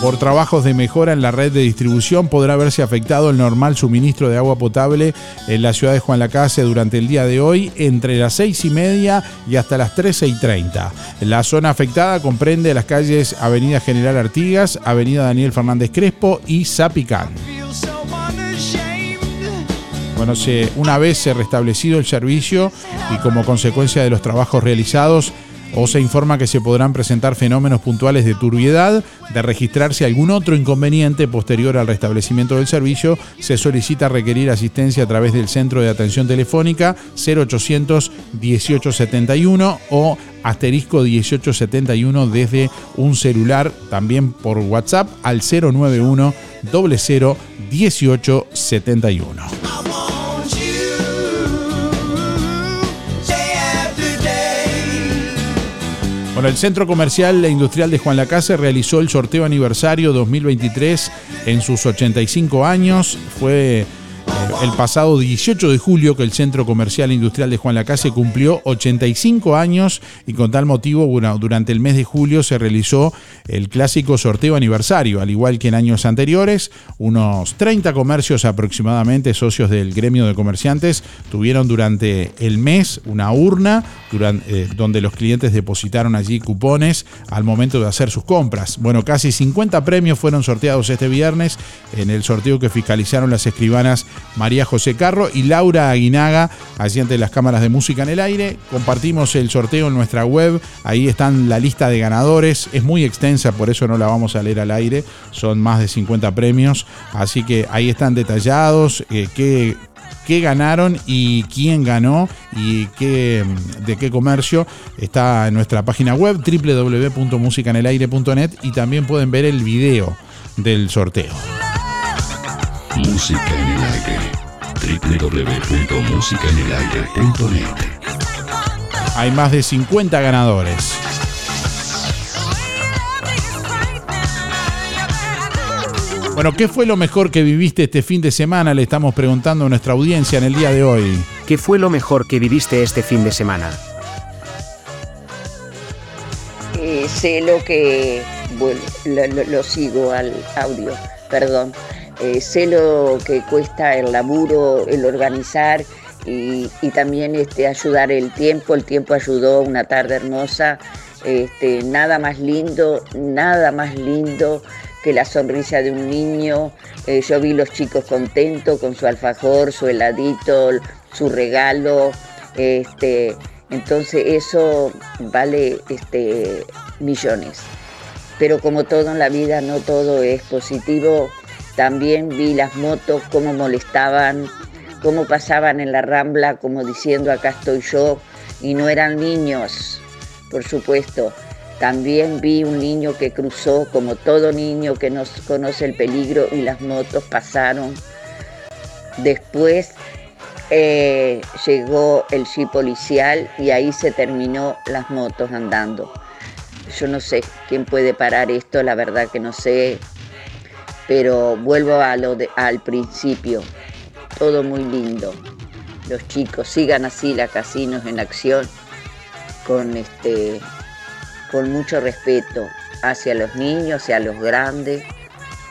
Por trabajos de mejora en la red de distribución podrá verse afectado el normal suministro de agua potable en la ciudad de Juan Lacase durante el día de hoy entre las 6 y media y hasta las 13 y 30. La zona afectada comprende las calles Avenida General Artigas, Avenida Daniel Fernández Crespo y Zapicán. Bueno, una vez se restablecido el servicio y como consecuencia de los trabajos realizados, o se informa que se podrán presentar fenómenos puntuales de turbiedad, de registrarse algún otro inconveniente posterior al restablecimiento del servicio, se solicita requerir asistencia a través del Centro de Atención Telefónica 0800 1871 o asterisco 1871 desde un celular, también por WhatsApp al 091 00 1871. Bueno, el Centro Comercial e Industrial de Juan Lacase realizó el sorteo aniversario 2023 en sus 85 años. Fue el pasado 18 de julio que el Centro Comercial Industrial de Juan Lacase cumplió 85 años y con tal motivo, durante el mes de julio se realizó el clásico sorteo aniversario, al igual que en años anteriores, unos 30 comercios aproximadamente, socios del gremio de comerciantes, tuvieron durante el mes una urna durante, eh, donde los clientes depositaron allí cupones al momento de hacer sus compras. Bueno, casi 50 premios fueron sorteados este viernes en el sorteo que fiscalizaron las escribanas María José Carro y Laura Aguinaga, allí ante las cámaras de música en el aire. Compartimos el sorteo en nuestra web, ahí están la lista de ganadores, es muy extensa, por eso no la vamos a leer al aire, son más de 50 premios, así que ahí están detallados eh, qué ganaron y quién ganó y qué, de qué comercio. Está en nuestra página web www.musicanelaire.net y también pueden ver el video del sorteo. Música en el aire. www.musicaenelaire.net Hay más de 50 ganadores. Bueno, ¿qué fue lo mejor que viviste este fin de semana? Le estamos preguntando a nuestra audiencia en el día de hoy. ¿Qué fue lo mejor que viviste este fin de semana? Eh, sé lo que, bueno, lo, lo- lo sigo al audio, perdón. Eh, sé lo que cuesta el laburo, el organizar y, y también este, ayudar el tiempo. El tiempo ayudó, una tarde hermosa. Este, nada más lindo, nada más lindo que la sonrisa de un niño. Eh, yo vi los chicos contentos con su alfajor, su heladito, su regalo. Este, entonces eso vale este, millones. Pero como todo en la vida, no todo es positivo. También vi las motos, cómo molestaban, cómo pasaban en la rambla, como diciendo acá estoy yo, y no eran niños, por supuesto. También vi un niño que cruzó, como todo niño que no conoce el peligro, y las motos pasaron. Después eh, llegó el jeep policial y ahí se terminó las motos andando. Yo no sé quién puede parar esto, la verdad que no sé, pero vuelvo a al principio. Todo muy lindo. Los chicos sigan así la casinos en acción con este con mucho respeto hacia los niños, hacia los grandes.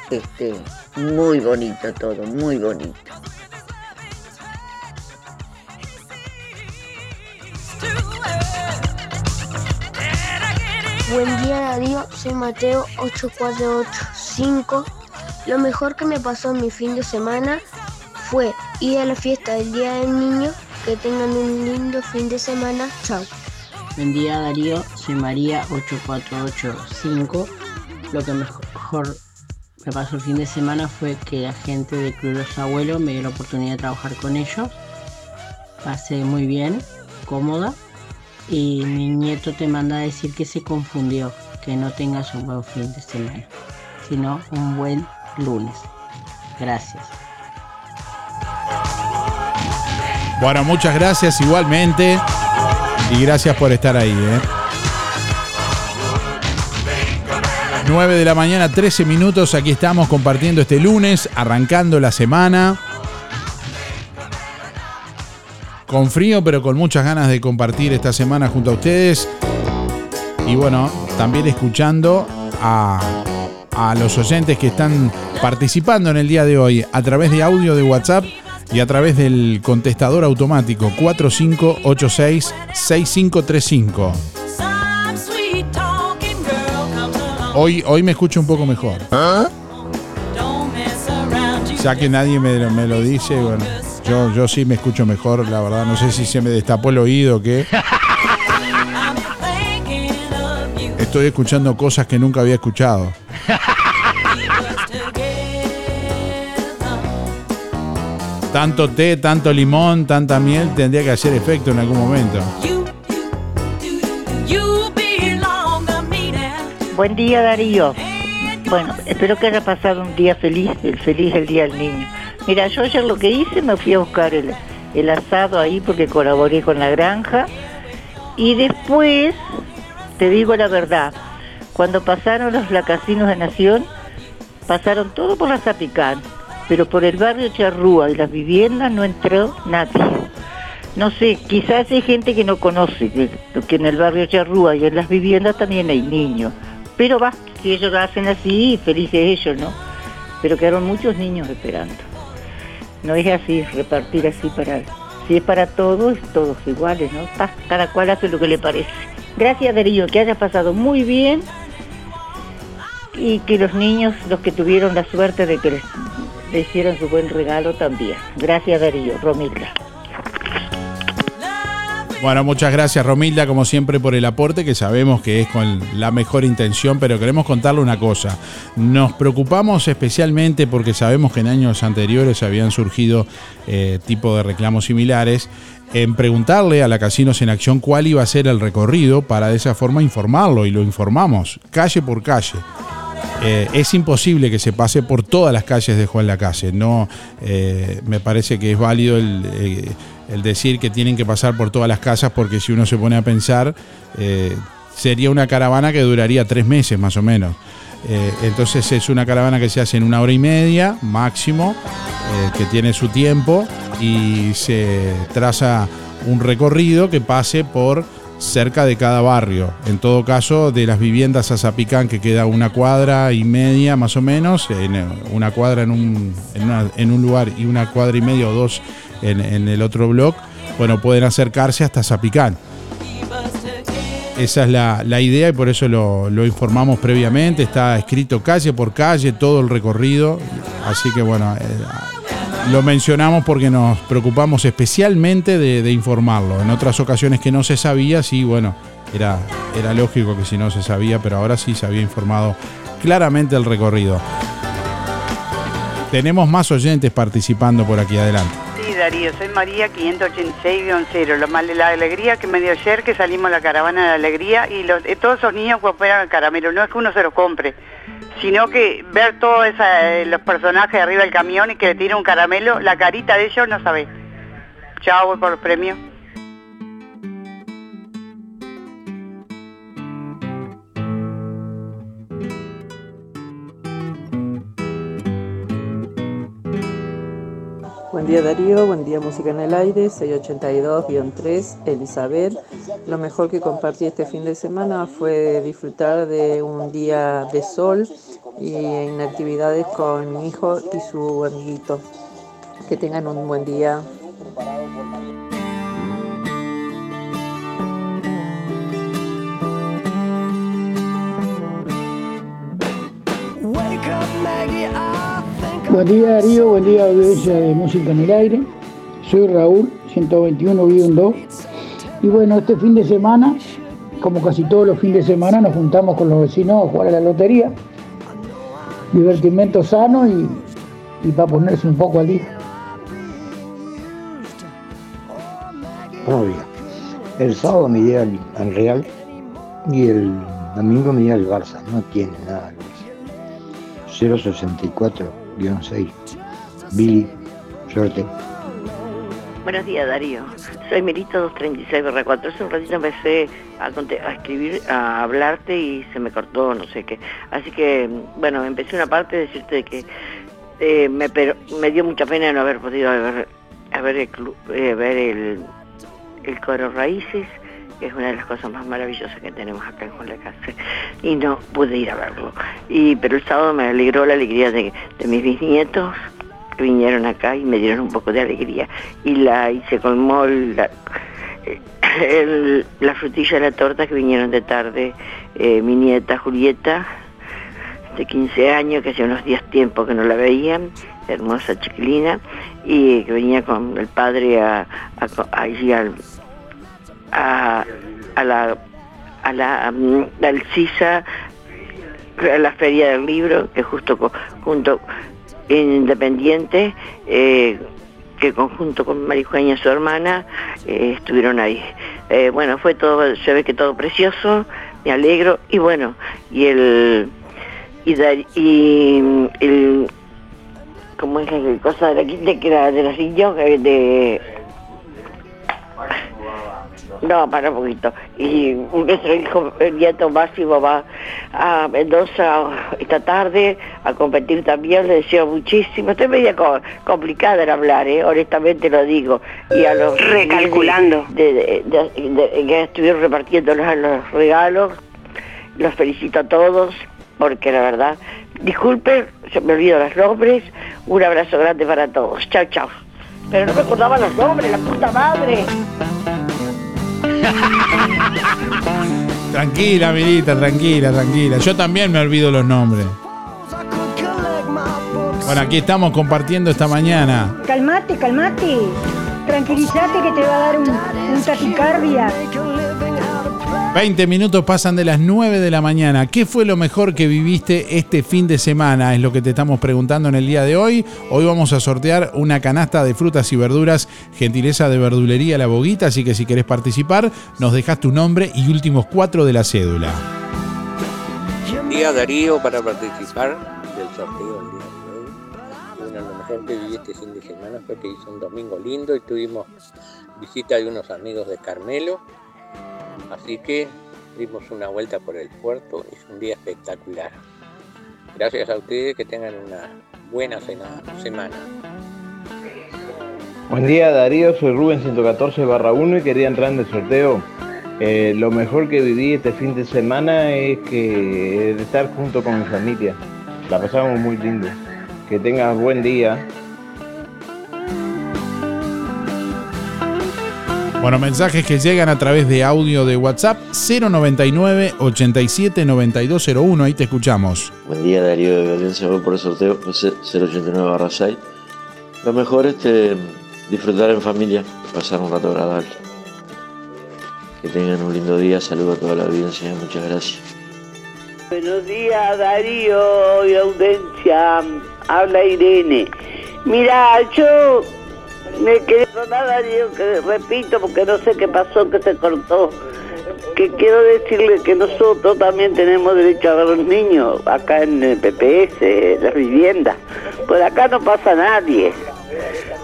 Este, muy bonito todo, muy bonito. Buen día Darío, soy Mateo 8485. Lo mejor que me pasó mi fin de semana fue ir a la fiesta del Día del Niño. Que tengan un lindo fin de semana. Chao. Buen día Darío, soy María 8485. Lo que mejor me pasó el fin de semana fue que la gente de Club Los Abuelos me dio la oportunidad de trabajar con ellos. Pasé muy bien, cómoda. Y mi nieto te manda a decir que se confundió, que no tengas un buen fin de semana, sino un buen lunes. Gracias. Bueno, muchas gracias igualmente. Y gracias por estar ahí. ¿eh? 9 de la mañana, 13 minutos. Aquí estamos compartiendo este lunes, arrancando la semana. Con frío, pero con muchas ganas de compartir esta semana junto a ustedes. Y bueno, también escuchando a, a los oyentes que están participando en el día de hoy a través de audio de WhatsApp y a través del contestador automático 4586-6535. Hoy, hoy me escucho un poco mejor. Ya que nadie me, lo- me lo dice, bueno, yo, yo sí me escucho mejor, la verdad. No sé si se me destapó el oído o qué. *laughs* Estoy escuchando cosas que nunca había escuchado. Tanto té, tanto limón, tanta miel tendría que hacer efecto en algún momento. Buen día Darío. Bueno, espero que haya pasado un día feliz, el feliz el Día del Niño. Mira, yo ayer lo que hice, me fui a buscar el, el asado ahí porque colaboré con la granja. Y después, te digo la verdad, cuando pasaron los lacasinos de Nación, pasaron todo por la Zapicán, pero por el barrio Charrúa y las viviendas no entró nadie. No sé, quizás hay gente que no conoce que, en el barrio Charrúa y en las viviendas también hay niños. Pero va, si ellos lo hacen así, felices ellos, ¿no? Pero quedaron muchos niños esperando. No es así, repartir así para... Si es para todos, todos iguales, ¿no? Cada cual hace lo que le parece. Gracias Darío, que haya pasado muy bien y que los niños, los que tuvieron la suerte de que les, le hicieron su buen regalo también. Gracias Darío, Romilda. Bueno, muchas gracias Romilda, como siempre, por el aporte, que sabemos que es con la mejor intención, pero queremos contarle una cosa. Nos preocupamos especialmente porque sabemos que en años anteriores habían surgido eh, tipo de reclamos similares, en preguntarle a la Casinos en Acción cuál iba a ser el recorrido para de esa forma informarlo y lo informamos, calle por calle. Eh, es imposible que se pase por todas las calles de Juan Lacase. No, eh, me parece que es válido el, eh, el decir que tienen que pasar por todas las casas porque si uno se pone a pensar, sería una caravana que duraría tres meses más o menos. Entonces es una caravana que se hace en una hora y media máximo, que tiene su tiempo y se traza un recorrido que pase por cerca de cada barrio. En todo caso, de las viviendas a Zapicán, que queda una cuadra y media más o menos, en eh, una cuadra en un, en una- en un lugar y una cuadra y media o dos en, en el otro blog, bueno, pueden acercarse hasta Zapicán. Esa es la, la idea y por eso lo, lo informamos previamente. Está escrito calle por calle todo el recorrido. Así que bueno, eh, lo mencionamos porque nos preocupamos especialmente de, informarlo. En otras ocasiones que no se sabía, sí, bueno, era, era lógico que si no se sabía, pero ahora sí se había informado claramente el recorrido. Tenemos más oyentes participando por aquí adelante. Sí, Darío, soy María 586-0. Lo mal de la alegría que me dio ayer que salimos a la caravana de la alegría y los, eh, todos esos niños cooperan el caramelo. No es que uno se los compre, sino que ver todos eh, los personajes arriba del camión y que le tiren un caramelo, la carita de ellos no sabés. Chao, voy por los premios. Buen día Darío, buen día Música en el Aire, 682-3, Elizabeth. Lo mejor que compartí este fin de semana fue disfrutar de un día de sol y en actividades con mi hijo y su amiguito. Que tengan un buen día. Buen día Darío, buen día audiencia de Música en el Aire. Soy Raúl, 121-2. Y bueno, este fin de semana, como casi todos los fines de semana, nos juntamos con los vecinos a jugar a la lotería. Divertimento sano y, para ponerse un poco al día. Días. El sábado me iría al, al Real y el domingo me iría al Barça. No tiene nada el Barça. 064-6. Billy, suerte. Buenos días, Darío. Soy Merito 236-4. Hace un ratito empecé a, a escribir, a hablarte y se me cortó, no sé qué. Así que, bueno, empecé una parte de decirte que eh, me, pero, me dio mucha pena no haber podido ver, a ver, el, eh, ver el, el coro Raíces, que es una de las cosas más maravillosas que tenemos acá en Lacase. Y no pude ir a verlo. Y, pero el sábado me alegró la alegría de, mis bisnietos que vinieron acá y me dieron un poco de alegría. Y la y se colmó la, el- la frutilla de la torta que vinieron de tarde eh, mi nieta Julieta, de 15 años, que hace unos días tiempo que no la veían, hermosa chiquilina, y que venía con el padre a, a allí al- a, a la a la mm, al CISA, a la feria del libro, que justo co- junto en Independiente, eh, que conjunto con Marijuana su hermana, eh, estuvieron ahí. Eh, bueno, fue todo, se ve que todo precioso, me alegro, y bueno, y el y, mm, el ¿cómo es la cosa de la de, que era de los? Eh, de no, para un poquito. Y nuestro hijo, el nieto Máximo, va a Mendoza esta tarde a competir también, le deseo muchísimo. Estoy media co- complicada en hablar, ¿eh? honestamente lo digo. Y a los Recalculando. de, de- de- de- que estuvieron repartiendo los, los regalos, los felicito a todos, porque la verdad, disculpen, se me olvido los nombres, un abrazo grande para todos. Chao, chao. Pero no me acordaba los nombres, la puta madre. Tranquila, Milita, tranquila, tranquila. Yo también me olvido los nombres. Bueno, aquí estamos compartiendo esta mañana. Calmate, calmate. Tranquilízate que te va a dar un, un taquicardia. 20 minutos pasan de las 9 de la mañana. ¿Qué fue lo mejor que viviste este fin de semana? Es lo que te estamos preguntando en el día de hoy. Hoy vamos a sortear una canasta de frutas y verduras, gentileza de verdulería La Boguita. Así que si querés participar, nos dejas tu nombre y últimos cuatro de la cédula. Día Darío para participar del sorteo del día de. Bueno, lo mejor que viví este fin de semana fue que hizo un domingo lindo y tuvimos visita de unos amigos de Carmelo. Así que dimos una vuelta por el puerto. Es un día espectacular. Gracias a ustedes, que tengan una buena semana. Buen día Darío, soy Rubén 114 barra 1 y quería entrar en el sorteo. Eh, lo mejor que viví este fin de semana es que de estar junto con mi familia. La pasamos muy lindo. Que tengas buen día. Bueno, mensajes que llegan a través de audio de WhatsApp 099 87 9201. Ahí te escuchamos. Buen día Darío de Valencia, voy por el sorteo José 089 barra 6. Lo mejor es este, disfrutar en familia, pasar un rato agradable. Que tengan un lindo día, saludo a toda la audiencia, muchas gracias. Buenos días, Darío y audiencia. Habla Irene. Mira, yo me quedé con nada, Darío, que repito, porque no sé qué pasó, que se cortó. Que quiero decirle que nosotros también tenemos derecho a ver los niños acá en el PPS, las viviendas. Por acá no pasa nadie.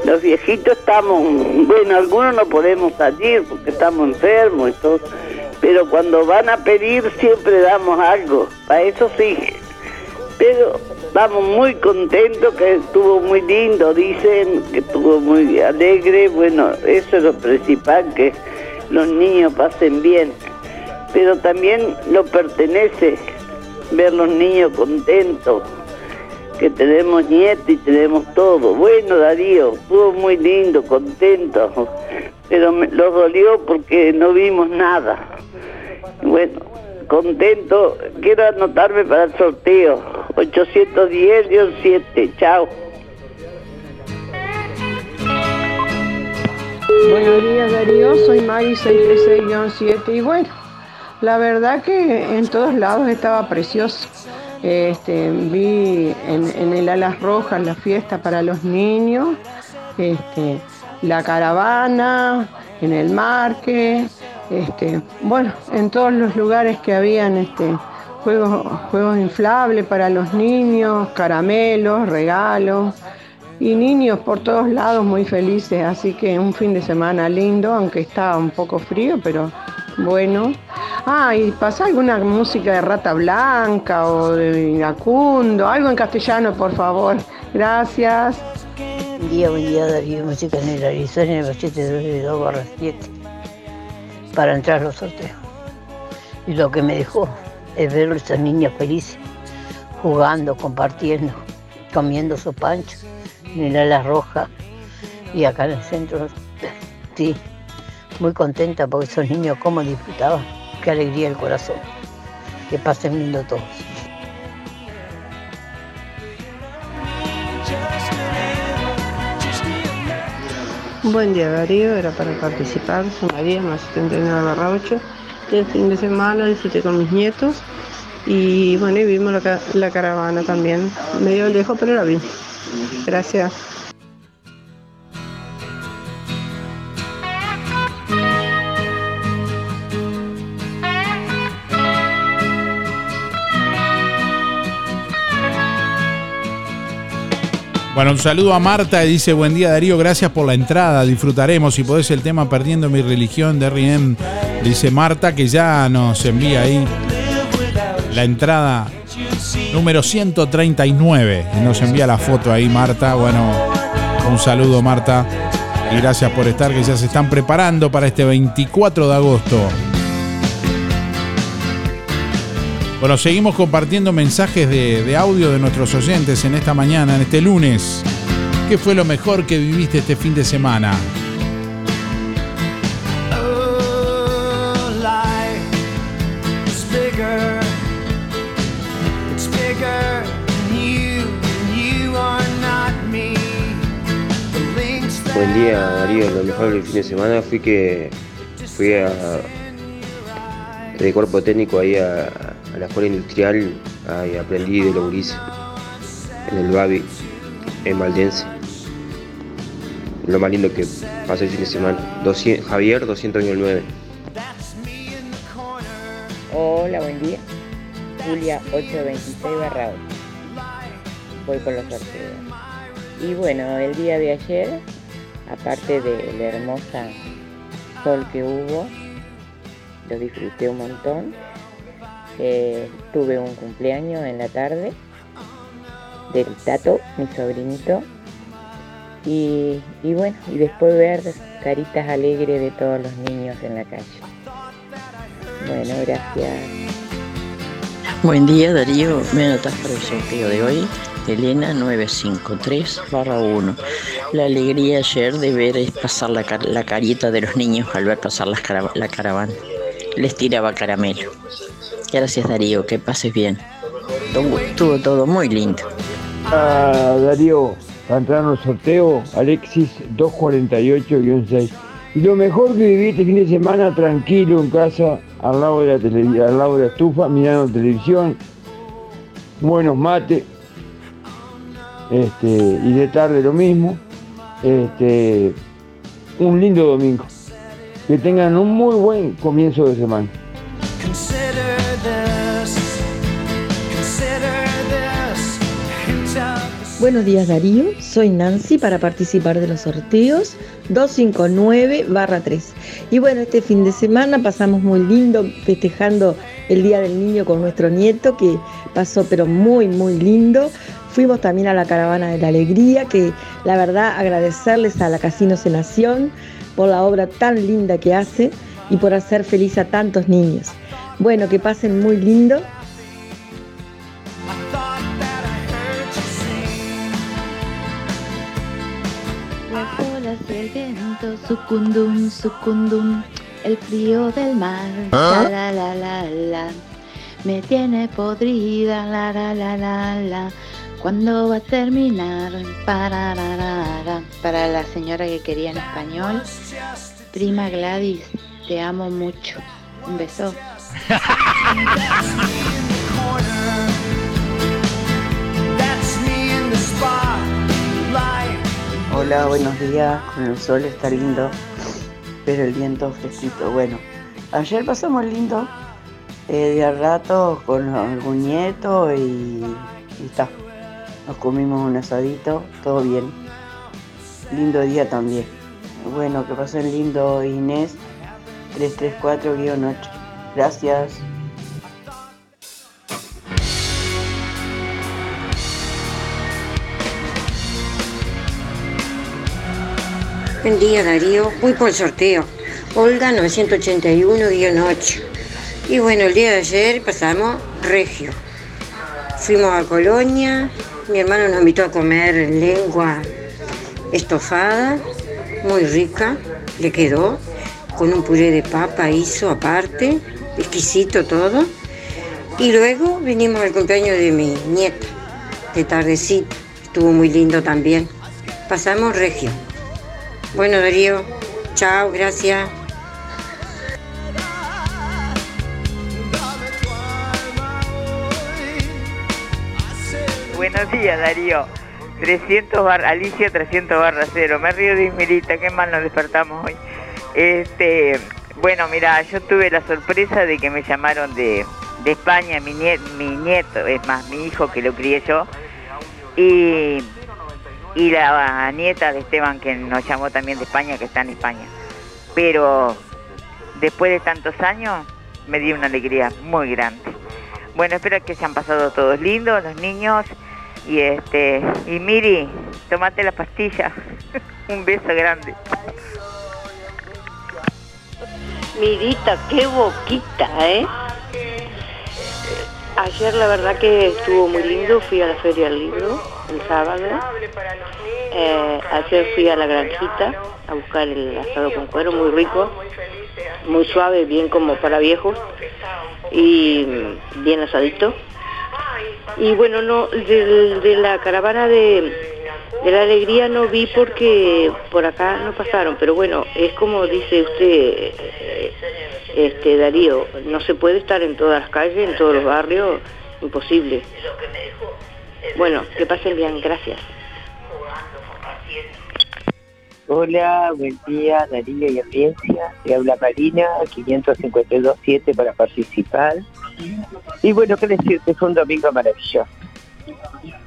Los viejitos estamos, bueno, algunos no podemos salir porque estamos enfermos y todo, pero cuando van a pedir siempre damos algo, para eso sí. Pero estamos muy contentos, que estuvo muy lindo, dicen, que estuvo muy alegre, bueno, eso es lo principal, que los niños pasen bien. Pero también lo pertenece ver los niños contentos, que tenemos nietos y tenemos todo. Bueno, Darío, estuvo muy lindo, contento, pero me, lo dolió porque no vimos nada. Bueno, contento, quiero anotarme para el sorteo. 810-7, chao. Buenos días Darío, soy Mari 636-7 y bueno, la verdad que en todos lados estaba precioso. Este, vi en, en el Alas Rojas la fiesta para los niños, este, la caravana, en el marque, este, bueno, en todos los lugares que habían este, juegos, inflables para los niños, caramelos, regalos y niños por todos lados muy felices, así que un fin de semana lindo, aunque estaba un poco frío, pero bueno. Ah, y pasa alguna música de Rata Blanca o de Iracundo, algo en castellano, por favor. Gracias. Buen día, buen día Darío, música en el Arizona en el 722 barra 7 para entrar a los sorteos. Y lo que me dejó es ver a esos niños felices, jugando, compartiendo, comiendo su pancho el ala roja y acá en el centro. Sí, muy contenta porque esos niños cómo disfrutaban, qué alegría el corazón. Que pasen lindo todos. Buen día Darío, era para participar, soy María, más 79 barra 8. El fin de semana disfruté con mis nietos y bueno, y vimos la, la caravana también, medio lejos pero la vi. Gracias. Bueno, un saludo a Marta, dice buen día Darío, gracias por la entrada, disfrutaremos, si podés el tema Perdiendo mi religión de R.E.M. Dice Marta que ya nos envía ahí la entrada número 139 y nos envía la foto ahí Marta, bueno, un saludo Marta y gracias por estar que ya se están preparando para este 24 de agosto. Bueno, seguimos compartiendo mensajes de, de audio de nuestros oyentes en esta mañana, en este lunes. ¿Qué fue lo mejor que viviste este fin de semana? Buen día Darío, lo mejor del fin de semana fui que fui a de cuerpo técnico ahí a, a la escuela industrial aprendí de los gurises en el Babi, en Valdense. Lo más lindo que pasé el fin de semana. 200 Javier 209. Hola, buen día. Julia 826 barra 8. Voy por los sorteos. Y bueno, el día de ayer, aparte de la hermosa sol que hubo, lo disfruté un montón. Eh, tuve un cumpleaños en la tarde del Tato, mi sobrinito. Y, bueno, y después ver caritas alegres de todos los niños en la calle. Bueno, gracias. Buen día Darío, me anotas para el sorteo de hoy. Elena 953 1. La alegría ayer de ver es pasar la, car- la carita de los niños al ver pasar la caravana. Les tiraba caramelo. Gracias Darío, que pases bien. Estuvo, todo muy lindo. Ah, Darío, para entrar en el sorteo, Alexis 248-6. Y lo mejor que viví este fin de semana tranquilo en casa, al lado de la, tele- al lado de la estufa, mirando televisión, buenos mates, este, y de tarde lo mismo. Este, un lindo domingo. Que tengan un muy buen comienzo de semana. Buenos días Darío, soy Nancy para participar de los sorteos 259-3. Y bueno, este fin de semana pasamos muy lindo festejando el Día del Niño con nuestro nieto que pasó pero muy muy lindo. Fuimos también a la Caravana de la Alegría, que la verdad agradecerles a la Casino Nación por la obra tan linda que hace y por hacer feliz a tantos niños. Bueno, que pasen muy lindo El viento, sucundum, sucundum, el frío del mar, ¿Ah? la la la la la, me tiene podrida, la la la la la, ¿cuándo va a terminar? Para, ra, ra, ra. Para la señora que quería en español, prima Gladys, te amo mucho, un beso. *laughs* That's me in the spotlight. Hola, buenos días. Con el sol está lindo, pero el viento fresquito. Bueno, ayer pasamos lindo, eh, de rato con algún nieto y, y está. Nos comimos un asadito, todo bien. Lindo día también. Bueno, que pasen lindo Inés 334-8. Gracias. Buen día Darío, voy por el sorteo. Olga 981-8. Y bueno, el día de ayer pasamos regio. Fuimos a Colonia, mi hermano nos invitó a comer lengua estofada, muy rica, le quedó, con un puré de papa hizo aparte, exquisito todo. Y luego vinimos al cumpleaños de mi nieta, de tardecita, estuvo muy lindo también. Pasamos regio. Bueno, Darío, chao, gracias. Buenos días, Darío. 300 bar, Alicia 300 barra cero. Me río de Ismerita, qué mal nos despertamos hoy. Este, bueno, mira, yo tuve la sorpresa de que me llamaron de, de España, mi nieto, mi nieto, es más, mi hijo que lo crié yo. Y, y la nieta de Esteban que nos llamó también de España, que está en España. Pero después de tantos años me dio una alegría muy grande. Bueno, espero que se han pasado todos lindos, los niños. Y este, y Miri, tomate la pastilla. *laughs* Un beso grande. Mirita, qué boquita, ¿eh? Ayer la verdad que estuvo muy lindo, fui a la Feria del Libro el sábado. Eh, ayer fui a la granjita a buscar el asado con cuero, muy rico, muy suave, bien como para viejos y mm, bien asadito. Y bueno, no de, la caravana de, de la alegría no vi porque por acá no pasaron, pero bueno, es como dice usted, este Darío, no se puede estar en todas las calles, en todos los barrios, imposible. Bueno, que pasen bien, gracias. Hola, buen día Darío y audiencia. Te habla Marina, 552.7 para participar. Y bueno, qué decirte, fue un domingo maravilloso.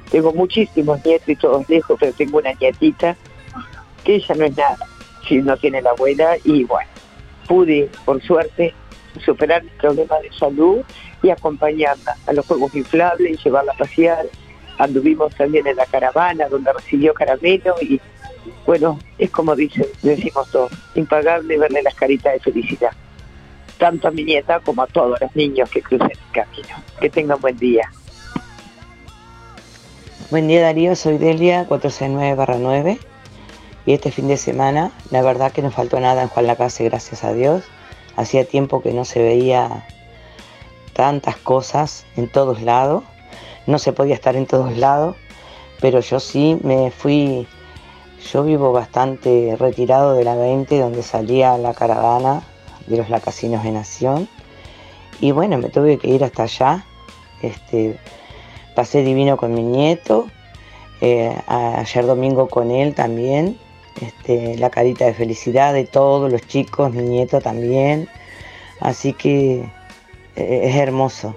Tengo muchísimos nietos y todos lejos, pero tengo una nietita que ella no es nada, si no tiene la abuela y bueno, pude, por suerte, superar mis problemas de salud y acompañarla a los juegos inflables y llevarla a pasear. Anduvimos también en la caravana donde recibió caramelo y bueno, es como dicen, decimos todos, impagable verle las caritas de felicidad. Tanto a mi nieta como a todos los niños que crucen el camino. Que tengan buen día. Buen día Darío, soy Delia 469-9 y este fin de semana la verdad que no faltó nada en Juan Lacase, gracias a Dios. Hacía tiempo que no se veía tantas cosas en todos lados, no se podía estar en todos lados, pero yo sí me fui, yo vivo bastante retirado de la 20 donde salía la caravana de los lacasinos de Nación. Y bueno, me tuve que ir hasta allá, este, pasé divino con mi nieto, eh, ayer domingo con él también, este, la carita de felicidad de todos los chicos, mi nieto también, así que eh, es hermoso.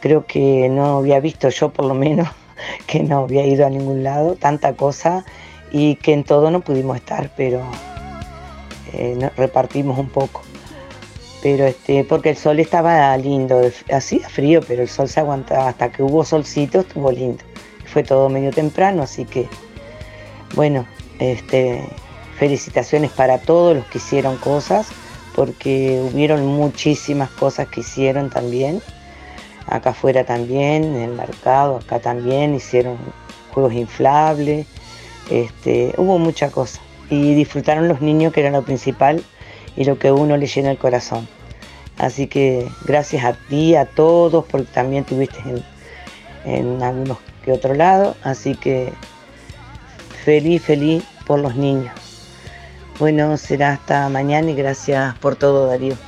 Creo que no había visto yo por lo menos *laughs* que no había ido a ningún lado, tanta cosa y que en todo no pudimos estar, pero eh, repartimos un poco. Pero este, porque el sol estaba lindo, hacía frío, pero el sol se aguantaba, hasta que hubo solcito estuvo lindo. Fue todo medio temprano, así que bueno, este, felicitaciones para todos los que hicieron cosas, porque hubieron muchísimas cosas que hicieron también. Acá afuera también, en el mercado, acá también hicieron juegos inflables, este, hubo mucha cosa. Y disfrutaron los niños, que era lo principal y lo que uno le llena el corazón. Así que gracias a ti, a todos, porque también tuviste en, en algunos que otro lado. Así que feliz, feliz por los niños. Bueno, será hasta mañana y gracias por todo, Darío.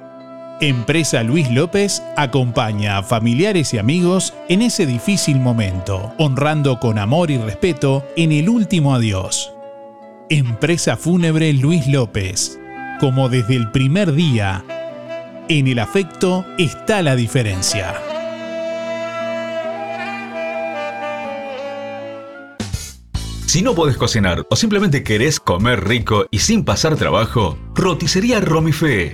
Empresa Luis López acompaña a familiares y amigos en ese difícil momento, honrando con amor y respeto en el último adiós. Empresa Fúnebre Luis López. Como desde el primer día, en el afecto está la diferencia. Si no podés cocinar o simplemente querés comer rico y sin pasar trabajo, roticería Romifé.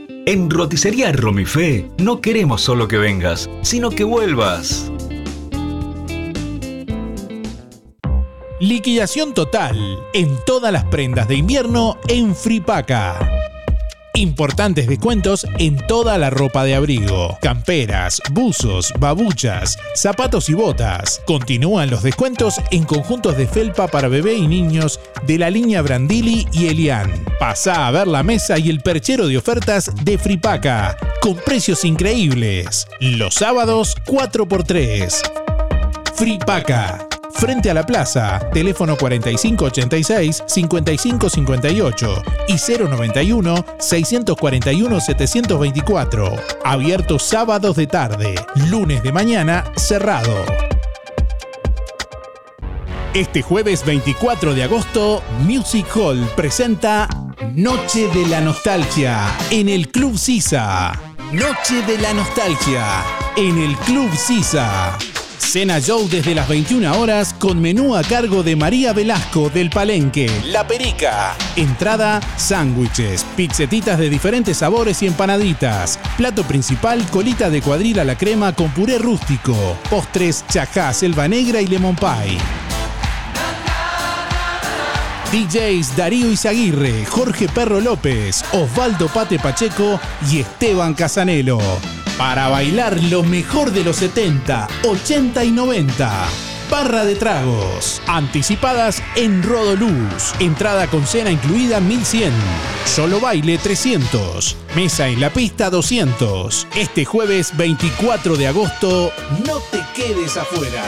En Roticería Romifé no queremos solo que vengas, sino que vuelvas. Liquidación total en todas las prendas de invierno en Fripaca. Importantes descuentos en toda la ropa de abrigo, camperas, buzos, babuchas, zapatos y botas. Continúan los descuentos en conjuntos de felpa para bebé y niños de la línea Brandili y Elian. Pasá a ver la mesa y el perchero de ofertas de Fripaca, con precios increíbles. Los sábados 4x3. Fripaca. Frente a la plaza, teléfono 4586-5558 y 091-641-724. Abierto sábados de tarde, lunes de mañana, cerrado. Este jueves 24 de agosto, Music Hall presenta Noche de la Nostalgia en el Club Sisa. Noche de la Nostalgia en el Club Sisa. Cena Show desde las 21 horas con menú a cargo de María Velasco del Palenque, La Perica. Entrada, sándwiches, pizzetitas de diferentes sabores y empanaditas. Plato principal, colita de cuadril a la crema con puré rústico. Postres, chajá, selva negra y lemon pie. DJs Darío Izaguirre, Jorge Perro López, Osvaldo Pate Pacheco y Esteban Casanelo. Para bailar lo mejor de los 70, 80 y 90. Barra de tragos. Anticipadas en Rodoluz. Entrada con cena incluida 1100. Solo baile 300. Mesa en la pista 200. Este jueves 24 de agosto, no te quedes afuera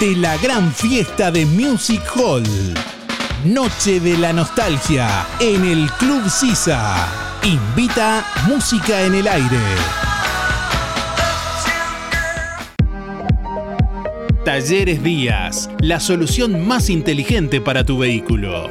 de la gran fiesta de Music Hall. Noche de la Nostalgia en el Club Sisa. Invita Música en el Aire. Talleres Díaz, la solución más inteligente para tu vehículo.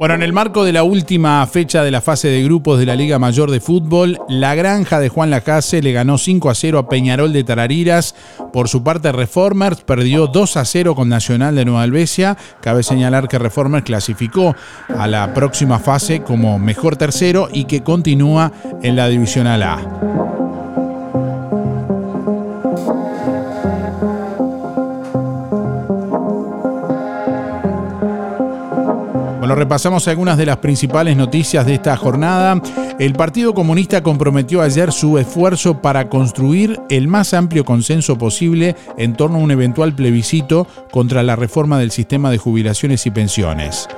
Bueno, en el marco de la última fecha de la fase de grupos de la Liga Mayor de Fútbol, la granja de Juan Lacase le ganó 5 a 0 a Peñarol de Tarariras. Por su parte, Reformers perdió 2 a 0 con Nacional de Nueva Albesia. Cabe señalar que Reformers clasificó a la próxima fase como mejor tercero y que continúa en la Divisional A. Repasamos algunas de las principales noticias de esta jornada. El Partido Comunista comprometió ayer su esfuerzo para construir el más amplio consenso posible en torno a un eventual plebiscito contra la reforma del sistema de jubilaciones y pensiones.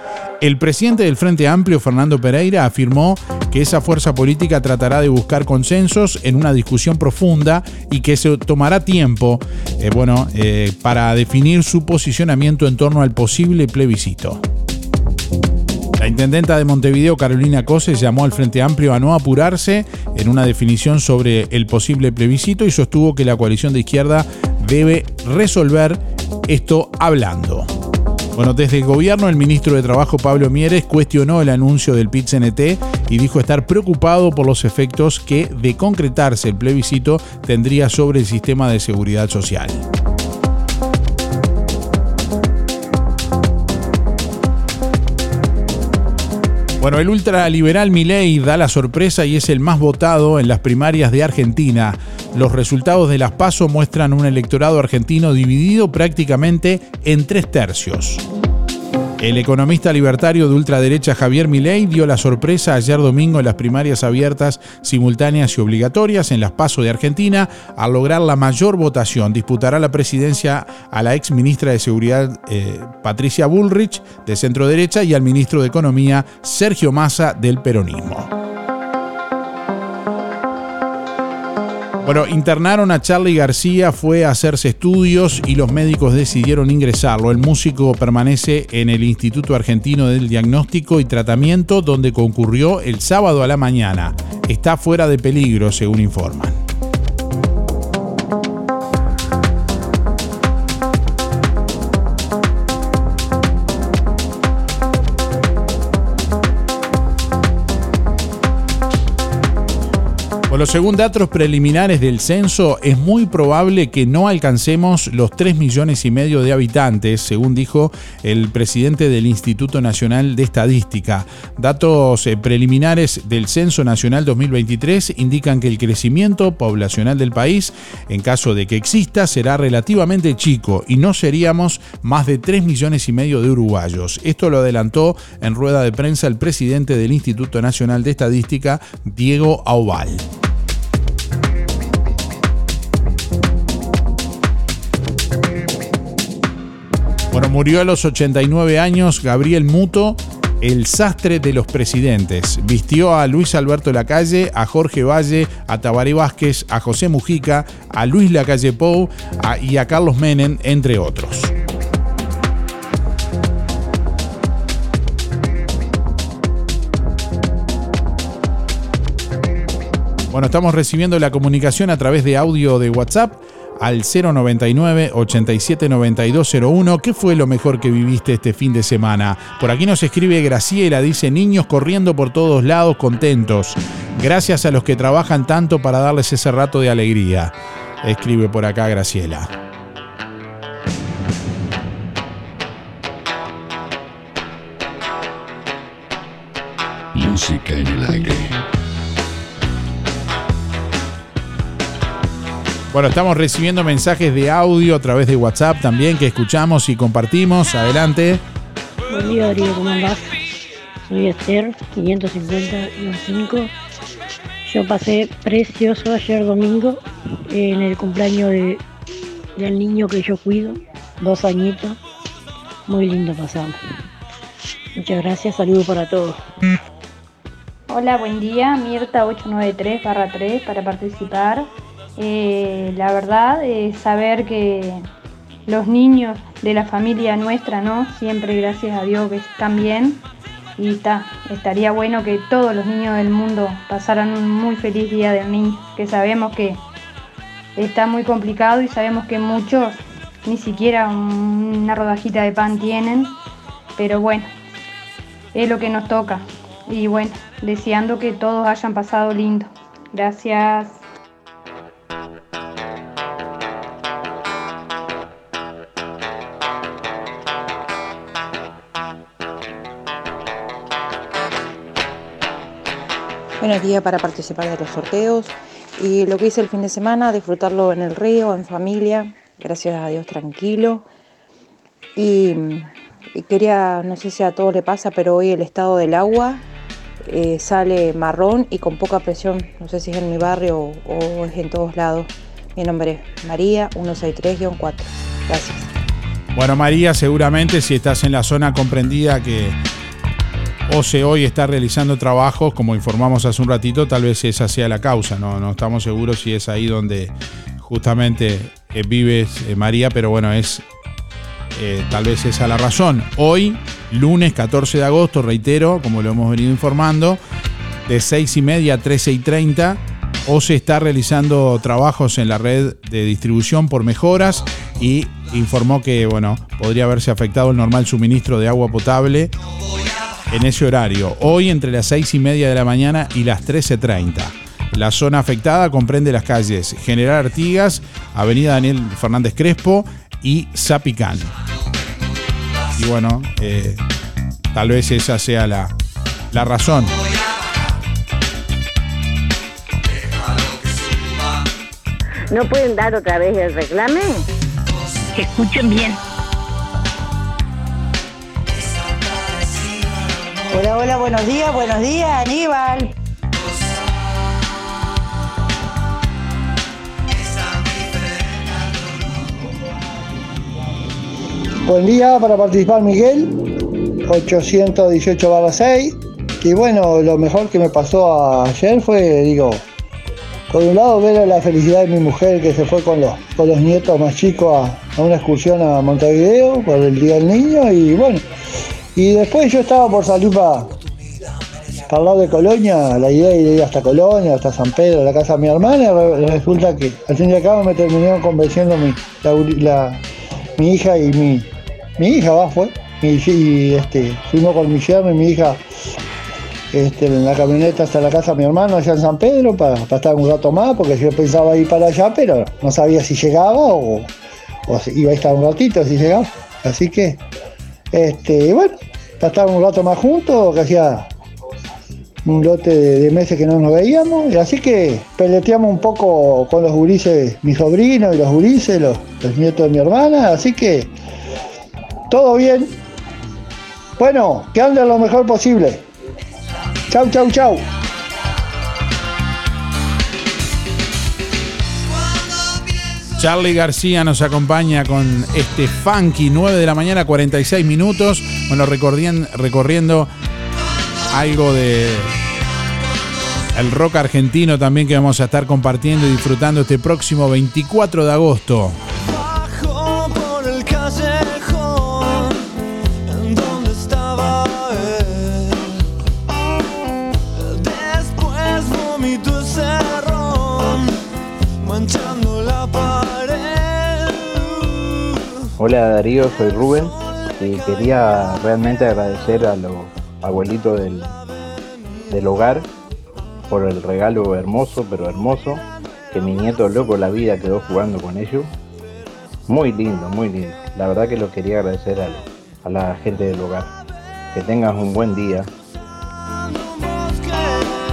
El presidente del Frente Amplio, Fernando Pereira, afirmó que esa fuerza política tratará de buscar consensos en una discusión profunda y que se tomará tiempo eh, bueno, eh, para definir su posicionamiento en torno al posible plebiscito. La intendenta de Montevideo, Carolina Cose, llamó al Frente Amplio a no apurarse en una definición sobre el posible plebiscito y sostuvo que la coalición de izquierda debe resolver esto hablando. Bueno, desde el gobierno, el ministro de Trabajo, Pablo Mieres, cuestionó el anuncio del PIT-CNT y dijo estar preocupado por los efectos que, de concretarse el plebiscito, tendría sobre el sistema de seguridad social. Bueno, el ultraliberal Milei da la sorpresa y es el más votado en las primarias de Argentina. Los resultados de las PASO muestran un electorado argentino dividido prácticamente en tres tercios. El economista libertario de ultraderecha Javier Milei dio la sorpresa ayer domingo en las primarias abiertas, simultáneas y obligatorias en las PASO de Argentina al lograr la mayor votación. Disputará la presidencia a la ex ministra de Seguridad eh, Patricia Bullrich de centro derecha y al ministro de Economía Sergio Massa del peronismo. Bueno, internaron a Charlie García, fue a hacerse estudios y los médicos decidieron ingresarlo. El músico permanece en el Instituto Argentino del Diagnóstico y Tratamiento, donde concurrió el sábado a la mañana. Está fuera de peligro, según informan. Bueno, según datos preliminares del censo, es muy probable que no alcancemos los 3 millones y medio de habitantes, según dijo el presidente del Instituto Nacional de Estadística. Datos eh, preliminares del Censo Nacional 2023 indican que el crecimiento poblacional del país, en caso de que exista, será relativamente chico y no seríamos más de 3 millones y medio de uruguayos. Esto lo adelantó en rueda de prensa el presidente del Instituto Nacional de Estadística, Diego Aubal. Bueno, murió a los 89 años Gabriel Muto, el sastre de los presidentes. Vistió a Luis Alberto Lacalle, a Jorge Valle, a Tabaré Vázquez, a José Mujica, a Luis Lacalle Pou y a Carlos Menem, entre otros. Bueno, estamos recibiendo la comunicación a través de audio de WhatsApp al 099 879201. ¿Qué fue lo mejor que viviste este fin de semana? Por aquí nos escribe Graciela, dice niños corriendo por todos lados contentos. Gracias a los que trabajan tanto para darles ese rato de alegría. Escribe por acá Graciela. Música en el aire. Bueno, estamos recibiendo mensajes de audio a través de WhatsApp también que escuchamos y compartimos. Adelante. Buen día Darío, ¿cómo andás? Soy Esther, 550-5. Yo pasé precioso ayer domingo en el cumpleaños de, del niño que yo cuido, dos añitos. Muy lindo pasamos. Muchas gracias, saludos para todos. Hola, buen día. Mirta 893-3 para participar. Eh, la verdad es saber que los niños de la familia nuestra, ¿no? Siempre gracias a Dios que están bien. Y estaría bueno que todos los niños del mundo pasaran un muy feliz día del niño, que sabemos que está muy complicado y sabemos que muchos ni siquiera un- una rodajita de pan tienen, pero bueno, es lo que nos toca. Y bueno, deseando que todos hayan pasado lindo. Gracias. Buenos días para participar de los sorteos. Y lo que hice el fin de semana, disfrutarlo en el río, en familia, gracias a Dios tranquilo. Y, quería, no sé si a todos le pasa, pero hoy el estado del agua eh, sale marrón y con poca presión. No sé si es en mi barrio o, o es en todos lados. Mi nombre es María 163-4. Gracias. Bueno, María, seguramente si estás en la zona comprendida que OCE hoy está realizando trabajos, como informamos hace un ratito, tal vez esa sea la causa. No, no estamos seguros si es ahí donde justamente eh, vives, eh, María, pero bueno, es eh, tal vez esa la razón. Hoy, lunes 14 de agosto, reitero, como lo hemos venido informando, de 6 y media a 13 y 30, OCE está realizando trabajos en la red de distribución por mejoras y informó que, bueno, podría haberse afectado el normal suministro de agua potable en ese horario, hoy entre las 6 y media de la mañana y las 13.30. La zona afectada comprende las calles General Artigas, Avenida Daniel Fernández Crespo y Zapicán. Y bueno, eh, tal vez esa sea la, la razón. ¿No pueden dar otra vez el reclame? Que escuchen bien. Hola, hola, buenos días, buenos días, Aníbal. Buen día para participar Miguel, 818 6. Y bueno, lo mejor que me pasó ayer fue, digo, por un lado ver la felicidad de mi mujer que se fue con los, con los nietos más chicos a, a una excursión a Montevideo por el Día del Niño y bueno, y después yo estaba por salir para el lado de Colonia, la idea de ir hasta Colonia, hasta San Pedro, la casa de mi hermana, y re- resulta que al fin y al cabo me terminó convenciendo mi, hija y mi, mi hija, va, fue, y este, fuimos con mi yerno y mi hija este, en la camioneta hasta la casa de mi hermano allá en San Pedro para, para estar un rato más, porque yo pensaba ir para allá, pero no sabía si llegaba o, o si iba a estar un ratito si llegaba. Así que, este, bueno, para estar un rato más juntos, que hacía un lote de, meses que no nos veíamos, y así que peleteamos un poco con los gurises, mis sobrinos y los gurises, los, nietos de mi hermana, así que todo bien. Bueno, que ande lo mejor posible. Chau, chau, chau. Charlie García nos acompaña con este funky 9 de la mañana 46 minutos. Bueno, recorrien- recorriendo algo de el rock argentino también que vamos a estar compartiendo y disfrutando este próximo 24 de agosto. Hola Darío, soy Rubén y quería realmente agradecer a los abuelitos del, del hogar por el regalo hermoso, pero hermoso, que mi nieto loco la vida quedó jugando con ellos. Muy lindo, muy lindo. La verdad que lo quería agradecer a, a la gente del hogar. Que tengas un buen día.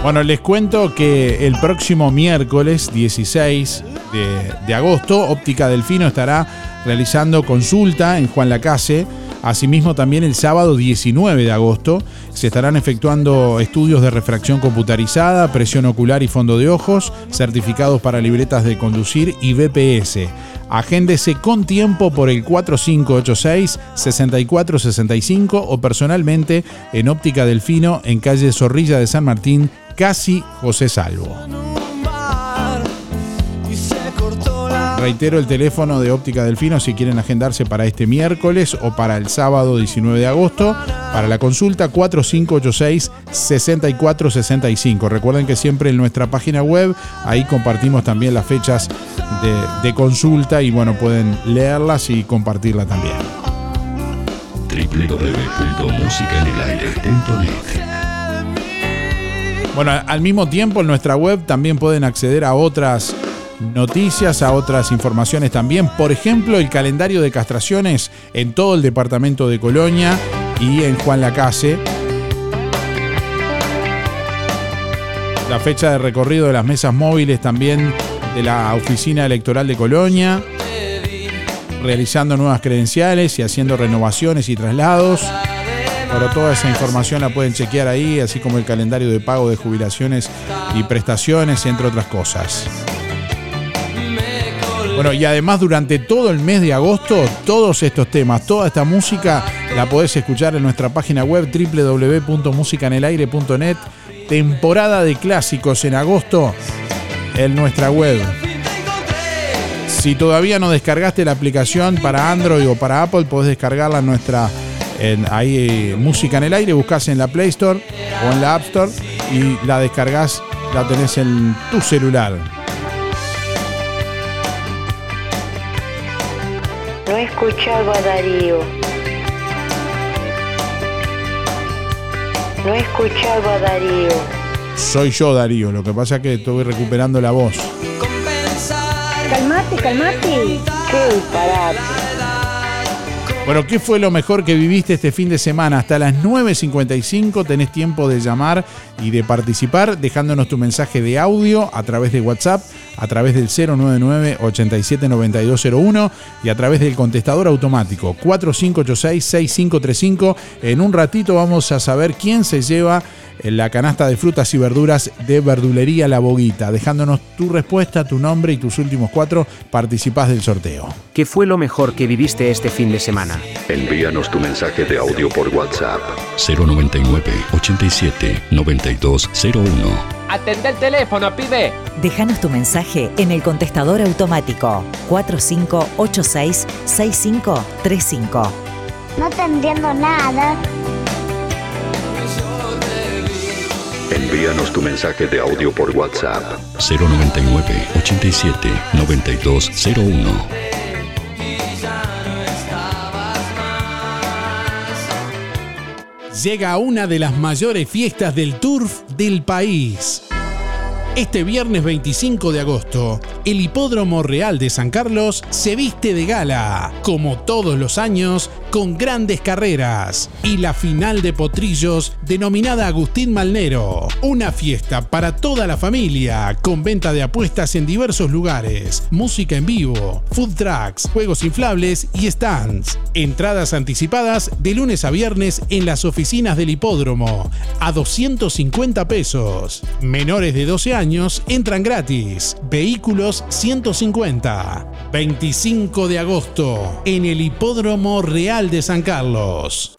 Bueno, les cuento que el próximo miércoles 16 de, agosto, Óptica Delfino estará realizando consulta en Juan Lacase. Asimismo, también el sábado 19 de agosto se estarán efectuando estudios de refracción computarizada, presión ocular y fondo de ojos, certificados para libretas de conducir y BPS. Agéndese con tiempo por el 4586-6465 o personalmente en Óptica Delfino en calle Zorrilla de San Martín, casi José Salvo. Reitero el teléfono de Óptica Delfino si quieren agendarse para este miércoles o para el sábado 19 de agosto. Para la consulta 4586-6465. Recuerden que siempre en nuestra página web, ahí compartimos también las fechas de, de consulta y bueno, pueden leerlas y compartirla también. Bueno, al mismo tiempo en nuestra web también pueden acceder a otras noticias, a otras informaciones también. Por ejemplo, el calendario de castraciones en todo el departamento de Colonia y en Juan Lacase. La fecha de recorrido de las mesas móviles también de la Oficina Electoral de Colonia. Realizando nuevas credenciales y haciendo renovaciones y traslados. Pero toda esa información la pueden chequear ahí, así como el calendario de pago de jubilaciones y prestaciones, entre otras cosas. Bueno, y además durante todo el mes de agosto, todos estos temas, toda esta música la podés escuchar en nuestra página web www.musicanelaire.net. Temporada de clásicos en agosto en nuestra web. Si todavía no descargaste la aplicación para Android o para Apple, podés descargarla en nuestra en, ahí Música en el Aire, buscas en la Play Store o en la App Store y la descargas, la tenés en tu celular. No he escuchado a Darío. No he escuchado a Darío. Soy yo, Darío, lo que pasa es que estoy recuperando la voz. Calmate, calmate. Qué disparate. Bueno, ¿qué fue lo mejor que viviste este fin de semana? Hasta las 9.55 tenés tiempo de llamar y de participar dejándonos tu mensaje de audio a través de WhatsApp, a través del 099-879201 y a través del contestador automático 4586-6535. En un ratito vamos a saber quién se lleva la canasta de frutas y verduras de Verdulería La Boguita. Dejándonos tu respuesta, tu nombre y tus últimos cuatro, participás del sorteo. ¿Qué fue lo mejor que viviste este fin de semana? Envíanos tu mensaje de audio por WhatsApp 099 87 9201. Atende el teléfono, pibe. Déjanos tu mensaje en el contestador automático 4586-6535. No te entiendo nada. Envíanos tu mensaje de audio por WhatsApp 099 87 9201. Llega una de las mayores fiestas del turf del país. Este viernes 25 de agosto, el Hipódromo Real de San Carlos se viste de gala, como todos los años, con grandes carreras y la final de potrillos denominada Agustín Malnero. Una fiesta para toda la familia, con venta de apuestas en diversos lugares, música en vivo, food trucks, juegos inflables y stands. Entradas anticipadas de lunes a viernes en las oficinas del hipódromo a 250 pesos. Menores de 12 años entran gratis. Vehículos 150. 25 de agosto en el Hipódromo Real de San Carlos.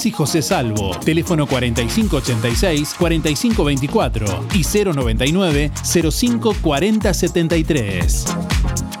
José Salvo. Teléfono 4586-4524 y 099-054073.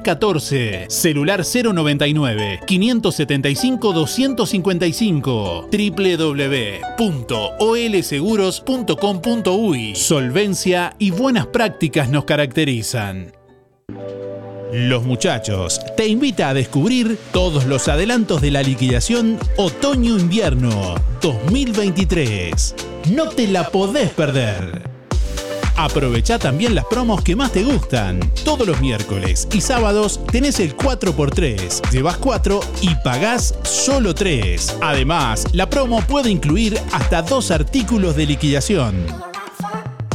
14, celular 099 575 255, www.olseguros.com.uy. Solvencia y buenas prácticas nos caracterizan. Los muchachos te invita a descubrir todos los adelantos de la liquidación otoño-invierno 2023. No te la podés perder. Aprovecha también las promos que más te gustan. Todos los miércoles y sábados tenés el 4x3. Llevas 4 y pagás solo 3. Además, la promo puede incluir hasta dos artículos de liquidación.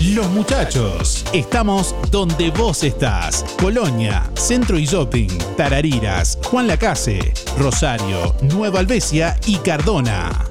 Los muchachos, estamos donde vos estás. Colonia, Centro y Shopping, Tarariras, Juan Lacase, Rosario, Nueva Albesia y Cardona.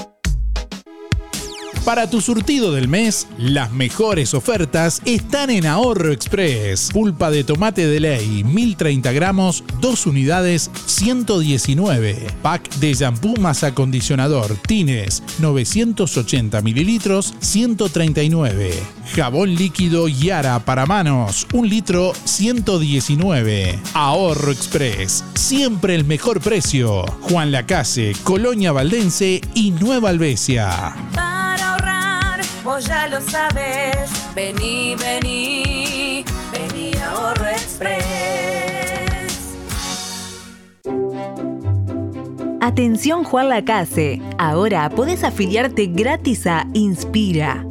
Para tu surtido del mes, las mejores ofertas están en Ahorro Express. Pulpa de tomate de ley, 1030 gramos, 2 unidades, 119. Pack de shampoo más acondicionador, Tines, 980 mililitros, 139. Jabón líquido Yara para manos, 1 litro, 119. Ahorro Express, siempre el mejor precio. Juan Lacase, Colonia Valdense y Nueva Albesia. Vos ya lo sabes. Vení, vení, vení a Ahorro Express. Atención Juan Lacase, ahora podés afiliarte gratis a Inspira.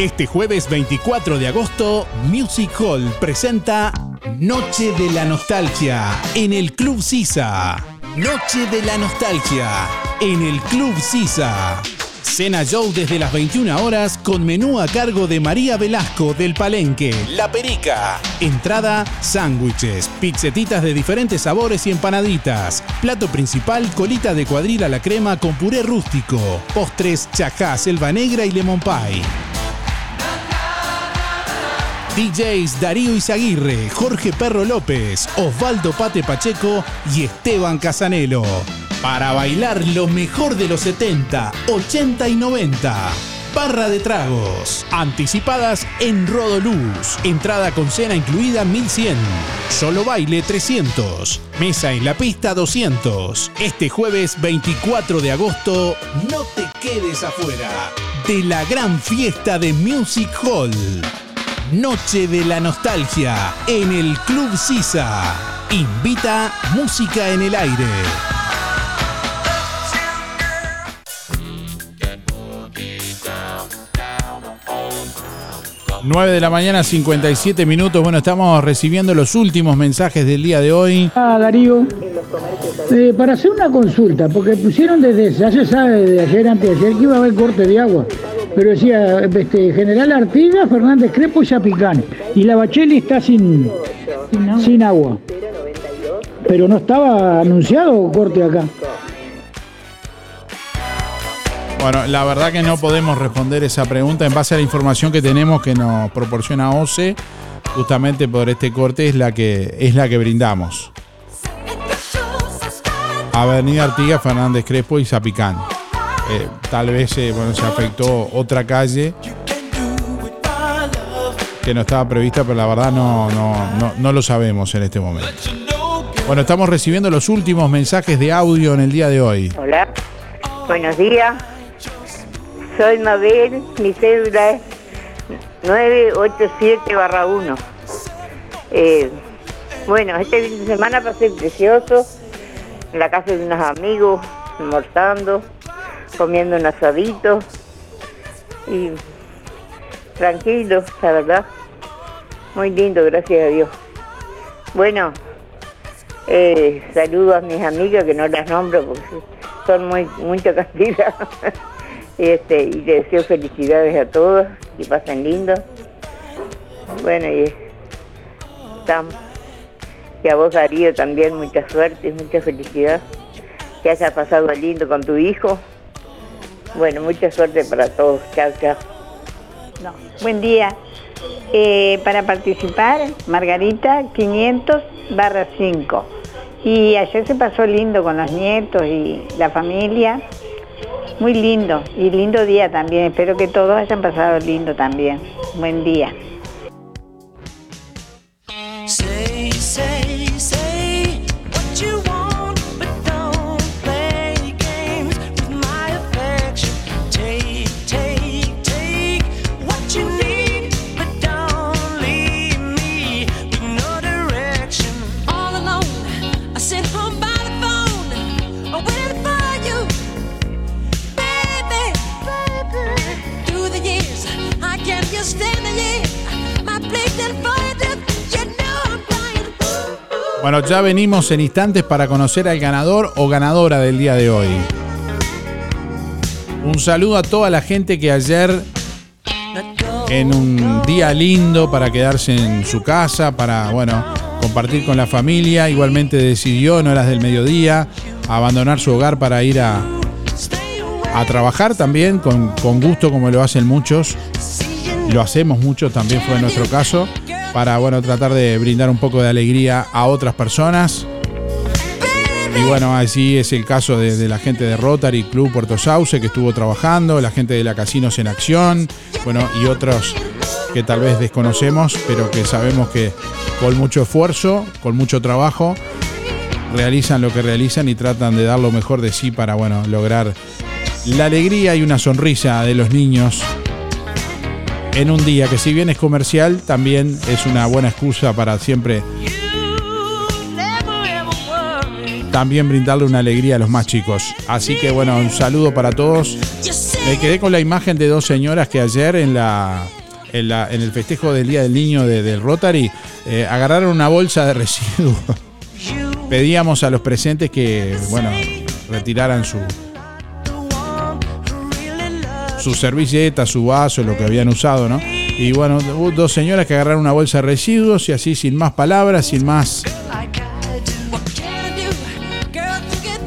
Este jueves 24 de agosto, Music Hall presenta Noche de la Nostalgia en el Club Sisa. Noche de la Nostalgia en el Club Sisa. Cena show desde las 21 horas con menú a cargo de María Velasco del Palenque, La Perica. Entrada, sándwiches, pizzetitas de diferentes sabores y empanaditas. Plato principal, colita de cuadril a la crema con puré rústico. Postres, chajá, selva negra y lemon pie. DJs Darío Izaguirre, Jorge Perro López, Osvaldo Pate Pacheco y Esteban Casanelo. Para bailar lo mejor de los 70, 80 y 90. Barra de tragos. Anticipadas en Rodoluz. Entrada con cena incluida 1100. Solo baile 300. Mesa en la pista 200. Este jueves 24 de agosto, no te quedes afuera de la gran fiesta de Music Hall. Noche de la Nostalgia en el Club Sisa. Invita Música en el Aire. 9 de la mañana, 57 minutos. Bueno, estamos recibiendo los últimos mensajes del día de hoy. Ah, Darío, eh, para hacer una consulta, porque pusieron desde, ya se sabe de ayer, antes de ayer, que iba a haber corte de agua. Pero decía este, General Artigas, Fernández Crepo y Chapicán. Y la Bacheli está sin, sin agua. Pero no estaba anunciado corte acá. Bueno, la verdad que no podemos responder esa pregunta en base a la información que tenemos que nos proporciona OCE. Justamente por este corte es la que, es la que brindamos. Avenida Artigas, Fernández Crespo y Zapicán. Eh, tal vez eh, bueno, se afectó otra calle que no estaba prevista, pero la verdad no, no, no, no lo sabemos en este momento. Bueno, estamos recibiendo los últimos mensajes de audio en el día de hoy. Hola, buenos días. Soy Mabel, mi cédula es 987-1. Eh, bueno, este fin de semana pasé precioso, en la casa de unos amigos, almorzando, comiendo un asadito y tranquilo, la verdad. Muy lindo, gracias a Dios. Bueno, eh, saludo a mis amigas que no las nombro porque son muy mucha cantidad. *laughs* este, y les deseo felicidades a todos, que pasen lindo. Bueno, y estamos. Y a vos Darío también mucha suerte, mucha felicidad. Que hayas pasado lindo con tu hijo. Bueno, mucha suerte para todos. Chao. No. Buen día. Eh, para participar, Margarita 500 barra 5. Y ayer se pasó lindo con los nietos y la familia. Muy lindo y lindo día también. Espero que todos hayan pasado lindo también. Buen día. Bueno, ya venimos en instantes para conocer al ganador o ganadora del día de hoy. Un saludo a toda la gente que ayer, en un día lindo para quedarse en su casa, para, bueno, compartir con la familia, igualmente decidió en horas del mediodía abandonar su hogar para ir a, a trabajar también, con, con gusto como lo hacen muchos. Lo hacemos muchos, también fue nuestro caso, para, bueno, tratar de brindar un poco de alegría a otras personas. Y bueno, así es el caso de, la gente de Rotary Club Puerto Sauce que estuvo trabajando, la gente de la Casinos en Acción, bueno, y otros que tal vez desconocemos, pero que sabemos que con mucho esfuerzo, con mucho trabajo, realizan lo que realizan y tratan de dar lo mejor de sí para, bueno, lograr la alegría y una sonrisa de los niños en un día que si bien es comercial, también es una buena excusa para siempre también brindarle una alegría a los más chicos. Así que bueno, un saludo para todos. Me quedé con la imagen de dos señoras que ayer en la en, la- en el festejo del Día del Niño de- del Rotary eh, agarraron una bolsa de *laughs* residuos. Pedíamos a los presentes que, bueno, retiraran su su servilleta, su vaso, lo que habían usado, ¿no? Y bueno, dos señoras que agarraron una bolsa de residuos y así sin más palabras, sin más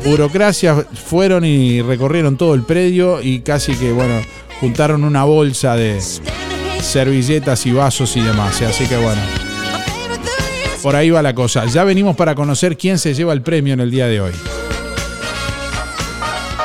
burocracia, fueron y recorrieron todo el predio y casi que, bueno, juntaron una bolsa de servilletas y vasos y demás. Así que bueno, por ahí va la cosa. Ya venimos para conocer quién se lleva el premio en el día de hoy.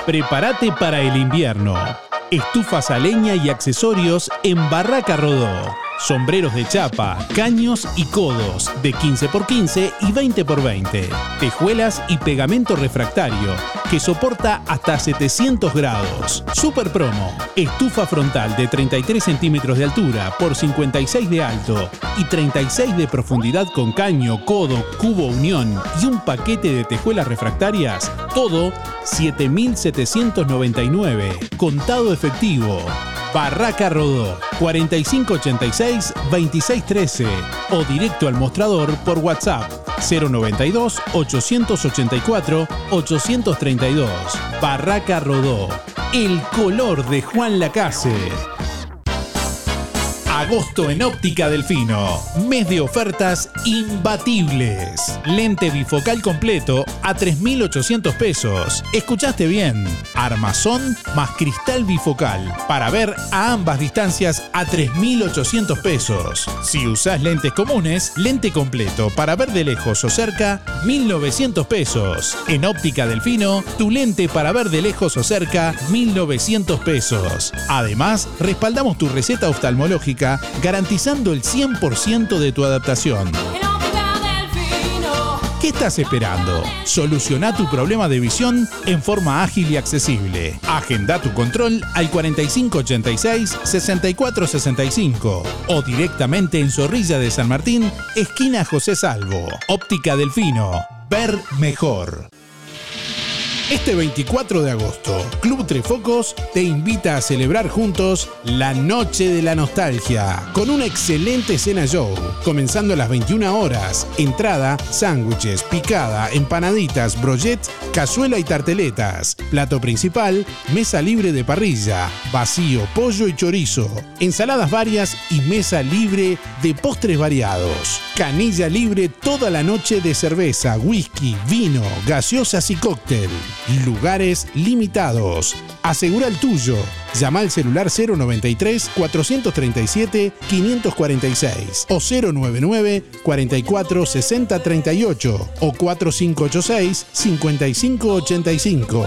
Prepárate para el invierno. Estufas a leña y accesorios en Barraca Rodó. Sombreros de chapa, caños y codos de 15 x 15 y 20 x 20. Tejuelas y pegamento refractario que soporta hasta 700 grados. Super promo. Estufa frontal de 33 centímetros de altura por 56 de alto y 36 de profundidad con caño, codo, cubo unión y un paquete de tejuelas refractarias. Todo 7.799. Contado efectivo. Barraca Rodó 4586-2613 o directo al mostrador por WhatsApp 092 884 832. Barraca Rodó, el color de Juan Lacase. Agosto en Óptica Delfino. Mes de ofertas imbatibles. Lente bifocal completo a 3.800 pesos. ¿Escuchaste bien? Armazón más cristal bifocal. Para ver a ambas distancias a 3.800 pesos. Si usás lentes comunes, lente completo para ver de lejos o cerca, 1.900 pesos. En Óptica Delfino, tu lente para ver de lejos o cerca, 1.900 pesos. Además, respaldamos tu receta oftalmológica garantizando el 100% de tu adaptación. ¿Qué estás esperando? Soluciona tu problema de visión en forma ágil y accesible. Agenda tu control al 4586-6465 o directamente en Zorrilla de San Martín, esquina José Salvo. Óptica Delfino. Ver mejor. Este 24 de agosto, Club Tres Focos te invita a celebrar juntos la Noche de la Nostalgia con una excelente cena show, comenzando a las 21 horas. Entrada, sándwiches, picada, empanaditas, brochets, cazuela y tarteletas. Plato principal, mesa libre de parrilla, vacío, pollo y chorizo, ensaladas varias y mesa libre de postres variados. Canilla libre toda la noche de cerveza, whisky, vino, gaseosas y cóctel. Lugares limitados. Asegura el tuyo. Llama al celular 093 437 546 o 099 44 60 38 o 4586 5585.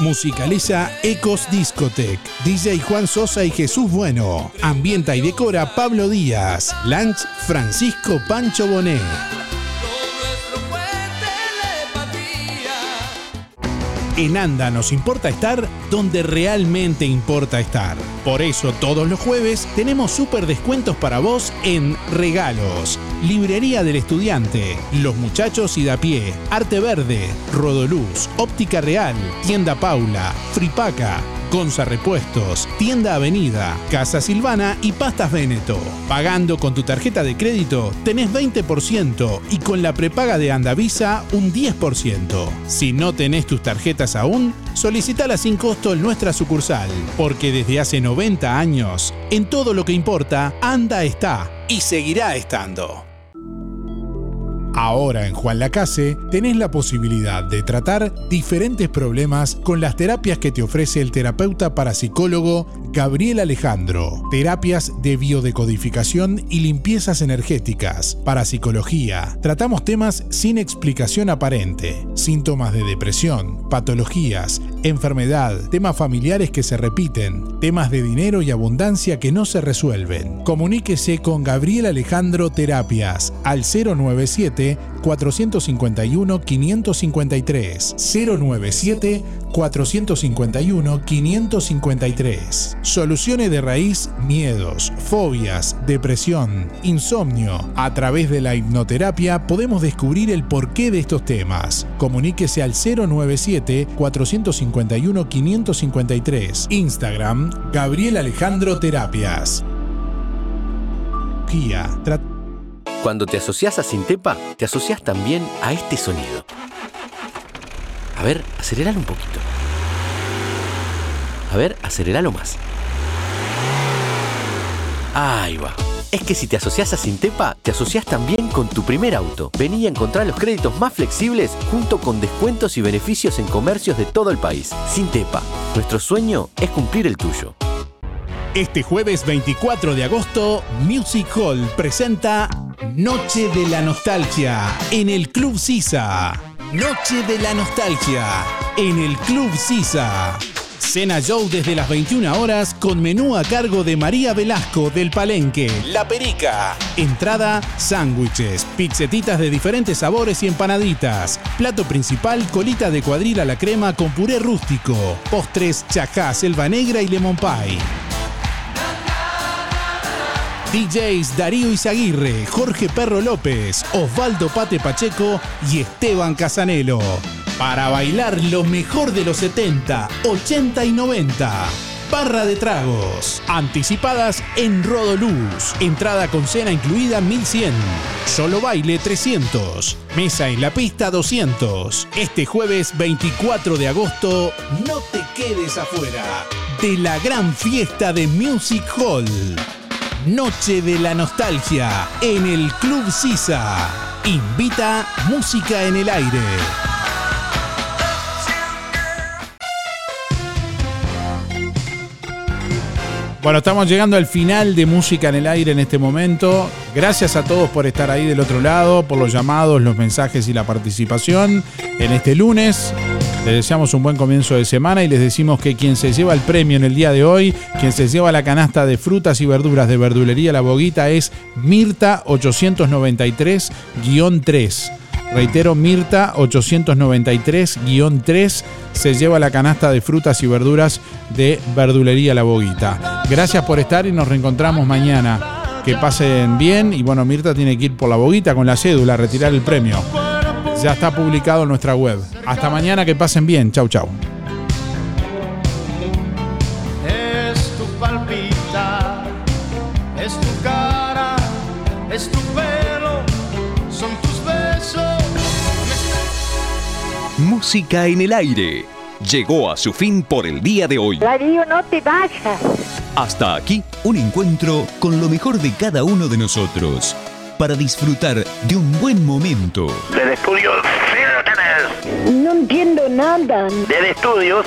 Musicaliza Ecos Discotech. DJ Juan Sosa y Jesús Bueno. Ambienta y decora Pablo Díaz. Lunch Francisco Pancho Bonet. En ANDA nos importa estar donde realmente importa estar. Por eso todos los jueves tenemos súper descuentos para vos en regalos. Librería del Estudiante, Los Muchachos y da pie, Arte Verde, Rodoluz, Óptica Real, Tienda Paula, Fripaca, Gonza Repuestos, Tienda Avenida, Casa Silvana y Pastas Véneto. Pagando con tu tarjeta de crédito tenés 20% y con la prepaga de Andavisa un 10%. Si no tenés tus tarjetas aún, solicitala sin costo en nuestra sucursal, porque desde hace 90 años, en todo lo que importa, Anda está y seguirá estando. Ahora en Juan Lacase tenés la posibilidad de tratar diferentes problemas con las terapias que te ofrece el terapeuta parapsicólogo Gabriel Alejandro. Terapias de biodecodificación y limpiezas energéticas, parapsicología. Tratamos temas sin explicación aparente, síntomas de depresión, patologías, enfermedad, temas familiares que se repiten, temas de dinero y abundancia que no se resuelven. Comuníquese con Gabriel Alejandro Terapias al 097 451 553 097 451 553. Soluciones de raíz, miedos, fobias, depresión, insomnio. A través de la hipnoterapia podemos descubrir el porqué de estos temas. Comuníquese al 097 451 553. Instagram Gabriel Alejandro Terapias. Kia. Cuando te asocias a Sintepa, te asocias también a este sonido. A ver, aceleralo un poquito. A ver, aceleralo más. Ahí va. Es que si te asocias a Sintepa, te asocias también con tu primer auto. Vení a encontrar los créditos más flexibles junto con descuentos y beneficios en comercios de todo el país. Sintepa, nuestro sueño es cumplir el tuyo. Este jueves 24 de agosto, Music Hall presenta Noche de la Nostalgia en el Club Sisa. Noche de la Nostalgia en el Club Sisa. Cena Show desde las 21 horas con menú a cargo de María Velasco del Palenque, La Perica. Entrada, sándwiches, pizzetitas de diferentes sabores y empanaditas. Plato principal, colita de cuadril a la crema con puré rústico. Postres, chajá, selva negra y lemon pie. DJs Darío Izaguirre, Jorge Perro López, Osvaldo Pate Pacheco y Esteban Casanelo. Para bailar lo mejor de los 70, 80 y 90. Barra de tragos. Anticipadas en Rodoluz. Entrada con cena incluida 1100. Solo baile 300. Mesa en la pista 200. Este jueves 24 de agosto, no te quedes afuera de la gran fiesta de Music Hall. Noche de la Nostalgia en el Club Sisa. Invita Música en el Aire. Bueno, estamos llegando al final de Música en el Aire en este momento. Gracias a todos por estar ahí del otro lado, por los llamados, los mensajes y la participación en este lunes. Les deseamos un buen comienzo de semana y les decimos que quien se lleva el premio en el día de hoy, quien se lleva la canasta de frutas y verduras de verdulería La Boguita es Mirta 893-3. Reitero, Mirta 893-3 se lleva la canasta de frutas y verduras de Verdulería La Boguita. Gracias por estar y nos reencontramos mañana. Que pasen bien y bueno, Mirta tiene que ir por la Boguita con la cédula a retirar el premio. Ya está publicado en nuestra web. Hasta mañana, que pasen bien. Chau, chau. Es tu palpita, es tu cara, es tu pelo, son tus besos. Música en el aire. Llegó a su fin por el día de hoy. Darío, no te vayas. Hasta aquí un encuentro con lo mejor de cada uno de nosotros para disfrutar de un buen momento. Del estudio ustedes. No entiendo nada. Del estudios